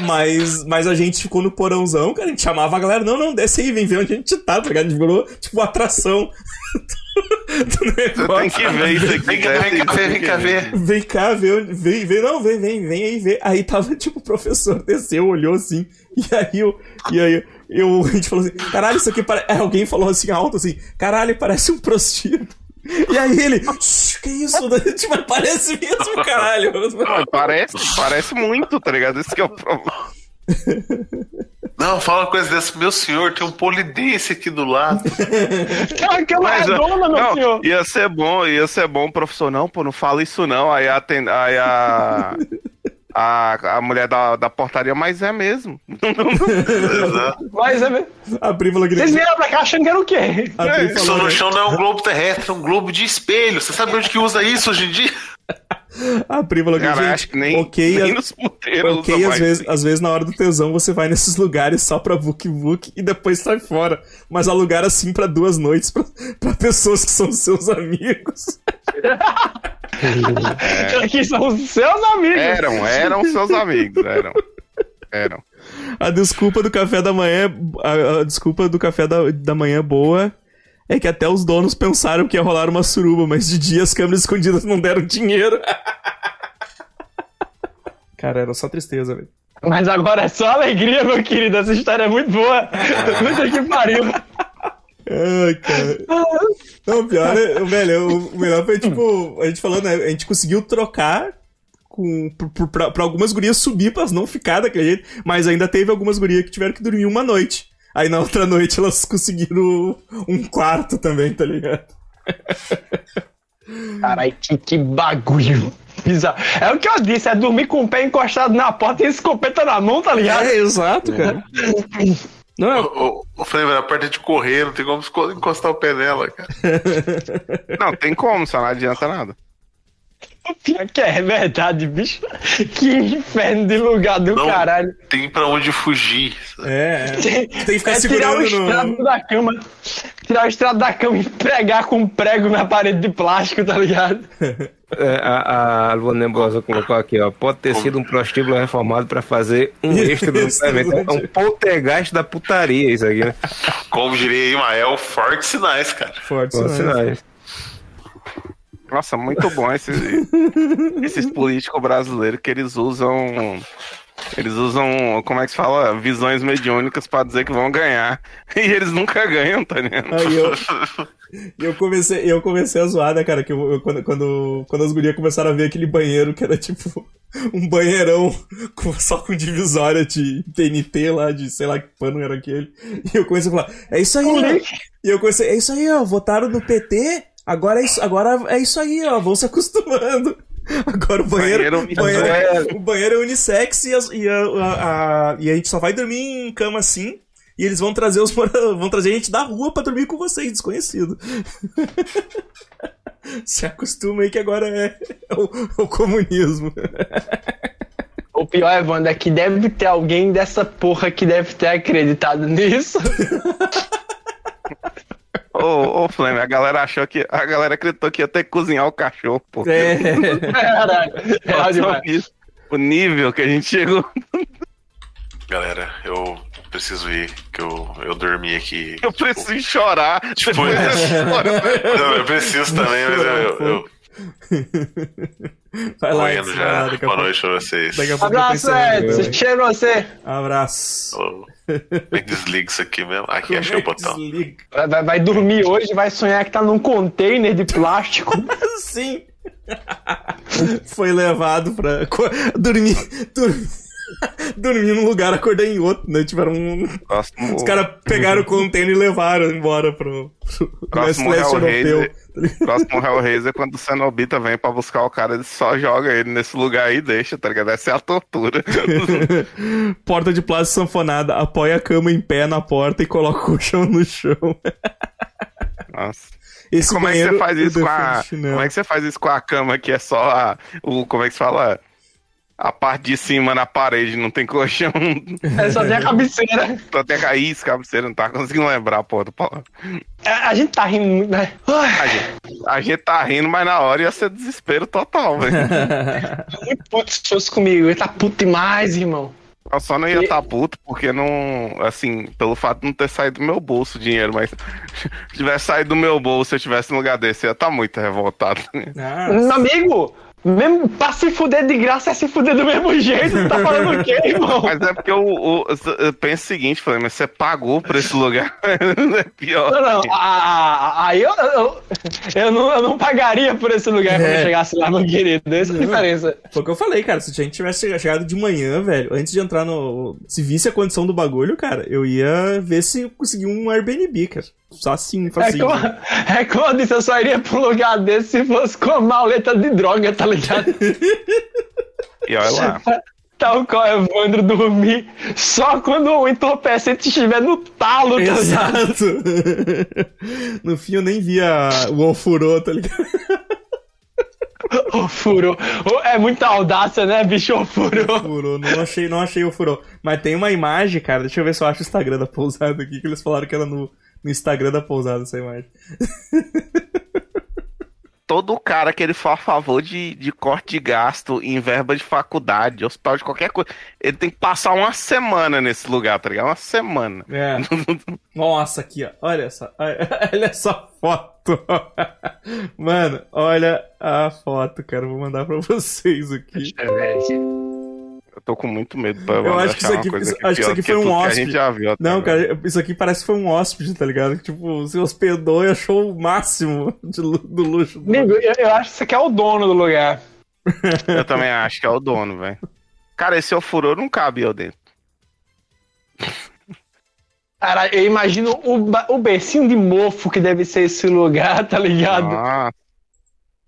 Mas, mas a gente ficou no porãozão, cara, a gente chamava a galera, não, não, desce aí, vem ver onde a gente tá, tá ligado? A gente virou, tipo, atração *laughs* do, Você tem negócio. que ver isso aqui. Vem cá, vem cá ver, vem cá ver. Vem cá, vê, onde- vem, vem, não, vem, vem, vem aí ver. Aí tava, tipo, o professor desceu, olhou assim, e aí eu, e aí eu, a gente falou assim, caralho, isso aqui parece. Alguém falou assim alto assim, caralho, parece um prostíbulo. E aí ele, "Shh, que isso? *laughs* tipo, parece mesmo, caralho. Não, Parece, parece muito, tá ligado? Esse que é o problema. Não, fala uma coisa dessa. Meu senhor, tem um polidense aqui do lado. *laughs* Aquela Mas, redonda, meu não, senhor. ia ser bom, ia ser bom, professor. Não, pô, não fala isso não. Aí a, aí a, a, a mulher da, da portaria, mas é mesmo. *laughs* Mas é, A Pri falou que vocês vieram pra cá achando que era o quê? a Pri Isso falou, no chão não é um globo terrestre, é um globo de espelho. Você sabe onde que usa isso hoje em dia? A Pri falou que, Cara, gente, acho que nem, ok, nem a- nos puteiros Ok, às vezes, às vezes na hora do tesão você vai nesses *laughs* lugares só pra Vuk Vuk e depois sai fora. Mas alugar assim pra duas noites pra, pra pessoas que são seus amigos. *laughs* Que são os seus amigos. Eram, eram seus amigos, eram. Eram. A desculpa do café da manhã. A, a desculpa do café da, da manhã boa é que até os donos pensaram que ia rolar uma suruba, mas de dia as câmeras escondidas não deram dinheiro. *laughs* Cara, era só tristeza, velho. Mas agora é só alegria, meu querido. Essa história é muito boa. *laughs* Puta que pariu. Ai, cara. Não, o pior é, velho, o- melhor foi, tipo, a gente falando, né? A gente conseguiu trocar com, pro- pra, pra algumas gurias subir pra não ficar daquele jeito, mas ainda teve algumas gurias que tiveram que dormir uma noite. Aí na outra noite elas conseguiram um quarto também, tá ligado? Caralho, que, que bagulho bizarro. É o que eu disse, é dormir com o pé encostado na porta e escopeta na mão, tá ligado? É, exato, cara. Não é. O, o Flavor, a parte de correr, não tem como encostar o pé nela, cara. *laughs* Não, tem como, só não adianta nada. Pior que é verdade, bicho. Que inferno de lugar do Não. caralho. Tem pra onde fugir. É, é. Tem, Tem que ficar é tirar o segurando no. estrado da cama. Tirar o estrado da cama e pregar com um prego na parede de plástico, tá ligado? É, a, a Luana Nebulosa colocou aqui, ó. Pode ter sido um prostíbulo reformado pra fazer um extra do evento. É um poltergeist da putaria isso aqui, né? Como diria Imael, fortes sinais, cara. Forte, Bons né? sinais. Nossa, muito bom esses, *laughs* esses políticos brasileiros que eles usam. Eles usam, como é que se fala? Visões mediúnicas pra dizer que vão ganhar. *laughs* E eles nunca ganham, tá ligado? Aí eu, *laughs* eu comecei, eu comecei a zoar, né, cara? Que eu, eu- quando, quando, quando as gurias começaram a ver aquele banheiro que era tipo um banheirão com- só com divisória de TNT lá, de sei lá que pano era aquele. E eu comecei a falar, é isso aí, né? E eu comecei, é isso aí, ó, votaram no PT, agora é isso, agora é isso aí, ó, vão se acostumando. *laughs* Agora o banheiro, Banheiro o banheiro, unissex. o banheiro é unissex e, as- e a, a- a- e a gente só vai dormir em cama assim. E eles vão trazer os *laughs* vão trazer gente da rua pra dormir com vocês, desconhecido. *laughs* Se acostuma aí que agora é, é o, é o comunismo. O pior, Evandro, é que deve ter alguém dessa porra que deve ter acreditado nisso. Ô, ô Flame, a galera achou que. A galera acreditou que ia ter que cozinhar o cachorro, pô. É. Caralho. É isso. O nível que a gente chegou. Galera, eu preciso ir, que eu, eu dormi aqui. Eu preciso chorar. Tipo, história. Não, eu preciso também, mas eu, eu, eu *laughs* Vai tô lá, indo Edson, já. lá, Boa pouco- noite pra vocês. Abraço, Edson. Cheiro você. Abraço. É que desliga isso aqui mesmo? Aqui, Como achei é o que botão. desliga? Vai, vai- vai dormir hoje, vai sonhar que tá num container de plástico. *laughs* Sim. *laughs* Foi levado pra dormir, dormir, *laughs* dormir num lugar, acordei em outro, né? Tiveram um... Próximo, Os caras pegaram o container e levaram embora pro, pro próximo. Hellraiser. Próximo Hellraiser, quando o Cenobita vem pra buscar o cara, ele só joga ele nesse lugar aí e deixa, tá ligado? Essa é a tortura. *laughs* Porta de plástico sanfonada, apoia a cama em pé na porta e coloca o colchão no chão. Nossa. Esse Como é que você faz eu isso com a. chinelo. Como é que você faz isso com a cama que é só a. O, como é que se fala? A parte de cima na parede, não tem colchão. É só tem a cabeceira. Tô até cair isso, cabeceira, não tá conseguindo lembrar, pô. do pau. É, A gente tá rindo muito, né? A gente, a gente tá rindo, mas na hora ia ser desespero total, velho. *laughs* muito puto se fosse comigo. Ele tá puto demais, irmão. Eu só não ia estar puto porque não. Assim, pelo fato de não ter saído do meu bolso o dinheiro, mas se tivesse saído do meu bolso, se eu tivesse no lugar desse, eu ia estar muito revoltado. Ah, Meu amigo, mesmo pra se fuder de graça é se fuder do mesmo jeito. Tá falando o quê, *laughs* irmão? Mas é porque o, o, eu penso o seguinte, falei, mas você pagou por esse lugar. *laughs* é pior. Não, não, aí eu, eu, eu, não, eu não pagaria por esse lugar quando É. eu chegasse lá, meu querido. Essa é a diferença. Foi o que eu falei, cara. Se a gente tivesse chegado de manhã, velho, antes de entrar no. Se visse a condição do bagulho, cara, eu ia ver se eu conseguia um Airbnb, cara. Só assim, É facinho. como, é como eu disse, eu só iria pra um lugar desse se fosse com a maleta de droga, tá ligado? *laughs* E olha lá. Tal qual Evandro dormir só quando o entorpecente estiver no talo, tá ligado? Exato. no fim eu nem via o ofurô, tá ligado? Ô, É muita audácia, né, bicho? Ô, furou. Furou, não achei, não achei o. Mas tem uma imagem, cara, deixa eu ver se eu acho o Instagram da pousada aqui, que eles falaram que era no, no Instagram da pousada essa imagem. *laughs* Todo cara que ele for a favor de, de corte de gasto em verba de faculdade, de hospital, de qualquer coisa, ele tem que passar uma semana nesse lugar, tá ligado? Uma semana. É. *laughs* Nossa, aqui, ó. Olha só. Olha *laughs* essa foto. Mano, olha a foto, cara. Vou mandar pra vocês aqui. Eu tô com muito medo pra Eu acho que isso aqui- isso- acho que isso aqui que foi um que hóspede. viu Não, agora. cara, isso aqui parece que foi um hóspede, tá ligado? Que, tipo, se hospedou e achou o máximo de do luxo. do Amigo, eu, eu acho que você quer o dono do lugar. Eu também acho que é o dono, velho. Cara, esse ofurô não cabe eu dentro. Cara, eu imagino o, o bercinho de mofo que deve ser esse lugar, tá ligado? Ah,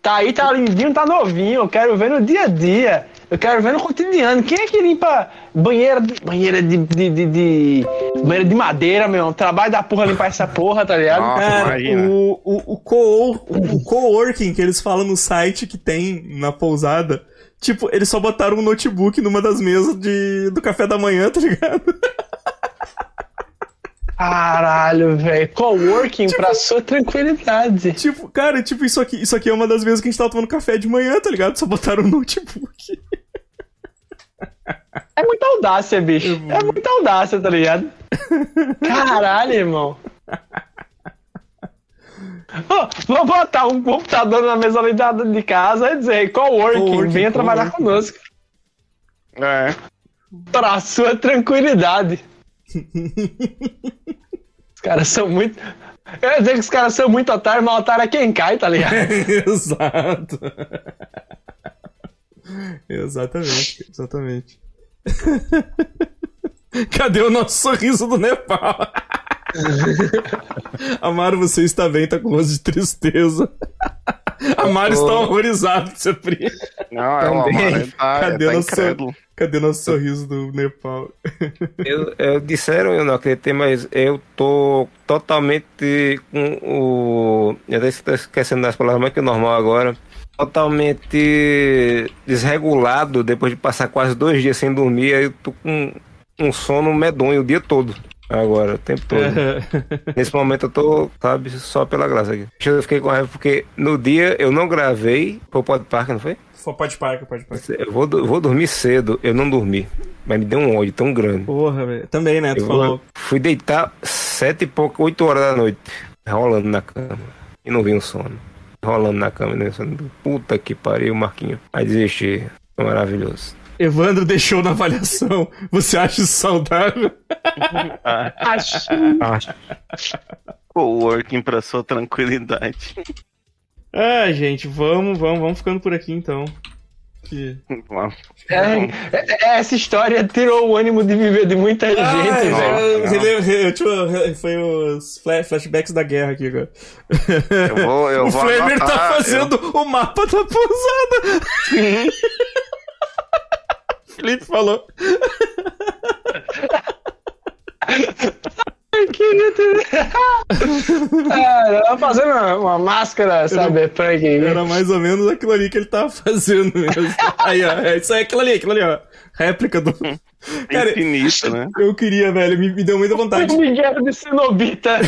Tá aí, tá lindinho, tá novinho. Eu quero ver no dia a dia. Eu quero ver no cotidiano. Quem é que limpa banheira de, banheira de, de, de, de- banheira de madeira, meu? Trabalho da porra limpar essa porra, tá ligado? Nossa, Cara, imagina. o, o, o, co o coworking que eles falam no site que tem na pousada, tipo, eles só botaram um notebook numa das mesas de, do café da manhã, tá ligado? *laughs* Caralho, velho. Coworking pra sua tranquilidade. Tipo, cara, tipo, isso aqui, isso aqui é uma das vezes que a gente tava tomando café de manhã, tá ligado? Só botaram um notebook. É muita audácia, bicho. É muita audácia, tá ligado? Caralho, irmão. Ô, vou botar um computador na mesa ali da- de casa e dizer coworking, Coworking, venha trabalhar coworking. conosco. É. Pra sua tranquilidade. Os caras são muito. Eu ia dizer que os caras são muito otários, mas otário é quem cai, tá ligado? *laughs* Exato. exatamente, exatamente. *laughs* Cadê o nosso sorriso do Nepal? *laughs* Amaro, você está bem, tá com rosto de tristeza. *laughs* Amaro está horrorizado de ser frio. Não, é. Amaro, ele tá, Cadê tá nosso- incrédulo. Cadê nosso sorriso do Nepal? *laughs* Eu, eu- disseram, eu não acreditei, mas eu tô totalmente com o. Eu até estou esquecendo das palavras mais que o normal agora. Totalmente desregulado depois de passar quase dois dias sem dormir. Aí eu tô com um sono medonho o dia todo. Agora, o tempo todo. *laughs* Nesse momento eu tô, sabe, só pela graça aqui. Eu fiquei com raiva porque no dia eu não gravei. Foi o Podpark, não foi? Só pode parar, pode parar. Eu vou, vou dormir cedo, eu não dormi. Mas me deu um ódio tão grande. Porra, velho. Também, né? Tu Eu falou. fui deitar sete e pouco, oito horas da noite, rolando na cama. E não vi um sono. Rolando na cama, né? Puta que pariu, Marquinho. Aí desisti. Foi maravilhoso. Evandro deixou na avaliação. Você acha isso saudável? Acho. *laughs* Acho. Coworking pra sua tranquilidade. Ah, gente, vamos, vamos, vamos ficando por aqui então. Que... É, é- essa história tirou o ânimo de viver de muita gente, Ah, velho. tipo, foi os fla- flashbacks da guerra aqui agora. Eu vou, eu *laughs* o vou Flamer anotar, tá fazendo o mapa da pousada. Felipe falou. Ter... ah, fazendo uma, uma máscara cyberpunk. aí. Era mais ou menos aquilo ali que ele tava fazendo mesmo. Aí, ó, é isso aí, aquilo ali, aquilo ali, ó. Réplica do. Cara, Infinito, né? eu queria, velho, me, me deu muita vontade. O Miguel de Cenobita.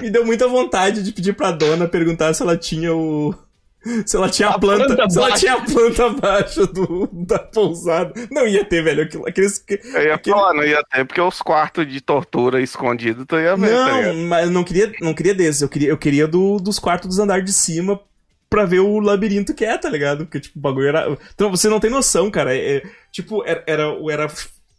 Me deu muita vontade de pedir pra dona perguntar se ela tinha o. *laughs* Se ela tinha a, A planta. planta se ela tinha a planta baixa do, da pousada. Não ia ter, velho. Aquilo, aqueles, que- Eu ia aquele- falar, não ia ter, porque os quartos de tortura escondidos tu ia ver, tá Não, ligado? mas eu não queria, não queria desse. Eu queria, eu queria do, dos quartos dos andares de cima pra ver o labirinto que é, tá ligado? Porque, tipo, o bagulho era. Então, você não tem noção, cara. É, é- tipo, era, era, era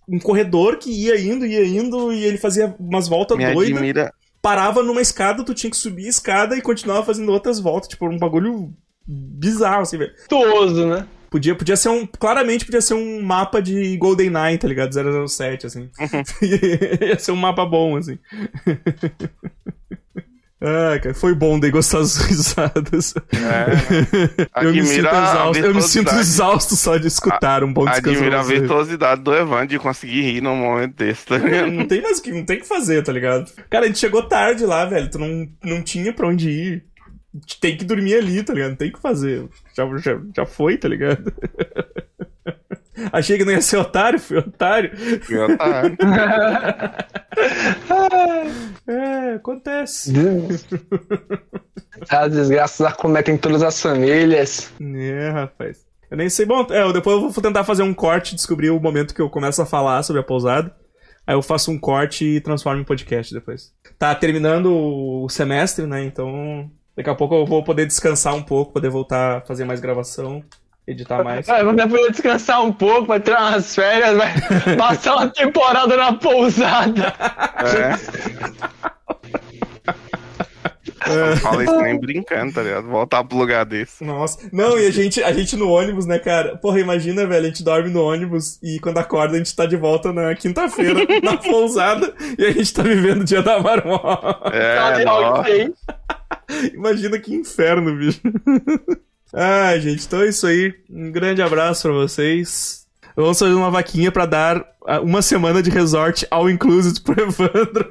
um corredor que ia indo, ia indo, e ele fazia umas voltas Me doidas. admira. Parava numa escada, tu tinha que subir a escada e continuava fazendo outras voltas. Tipo, um bagulho bizarro, assim, velho. Tuoso, né? Podia, podia ser um. Claramente podia ser um mapa de GoldenEye, tá ligado? 007, assim. *laughs* Ia ser um mapa bom, assim. Ah, cara, foi bom daí gostar das *laughs* risadas. É, eu, me sinto exausto, eu me sinto exausto só de escutar um bom descanso. admira a virtuosidade do Evan de conseguir rir num momento desse, tá ligado? Não tem mais o que, não tem o que fazer, tá ligado? Cara, a gente chegou tarde lá, velho. Tu não, não tinha pra onde ir. Tem que dormir ali, tá ligado? Não tem o que fazer. Já, já, já foi, tá ligado? *laughs* Achei que não ia ser otário, fui otário. Eu tá. *laughs* É, acontece. As desgraças acometem todas as famílias. É, rapaz. Eu nem sei. Bom, é, depois eu vou tentar fazer um corte e descobrir o momento que eu começo a falar sobre a pousada. Aí eu faço um corte e transformo em podcast depois. Tá terminando o semestre, né? Então daqui a pouco eu vou poder descansar um pouco, poder voltar a fazer mais gravação, editar mais. Vai vai poder descansar um pouco, vai tirar umas férias, vai *laughs* passar uma temporada na pousada. É. Não fala isso nem brincando, tá ligado? Voltar pro lugar desse. Nossa. Não, e a gente, a gente no ônibus, né, cara? Porra, imagina, velho, a gente dorme no ônibus e quando acorda a gente tá de volta na quinta-feira, *laughs* na pousada, e a gente tá vivendo o dia da marmota. É, tem? Imagina que inferno, bicho. *laughs* Ai, gente, então é isso aí. Um grande abraço pra vocês. Vamos fazer uma vaquinha pra dar ah, uma semana de resort all inclusive pro *laughs* Evandro.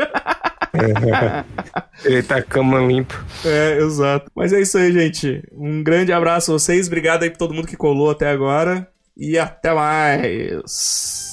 *laughs* Ele tá cama limpo. É, exato. Mas é isso aí, gente. Um grande abraço a vocês. Obrigado aí pra todo mundo que colou até agora. E até mais.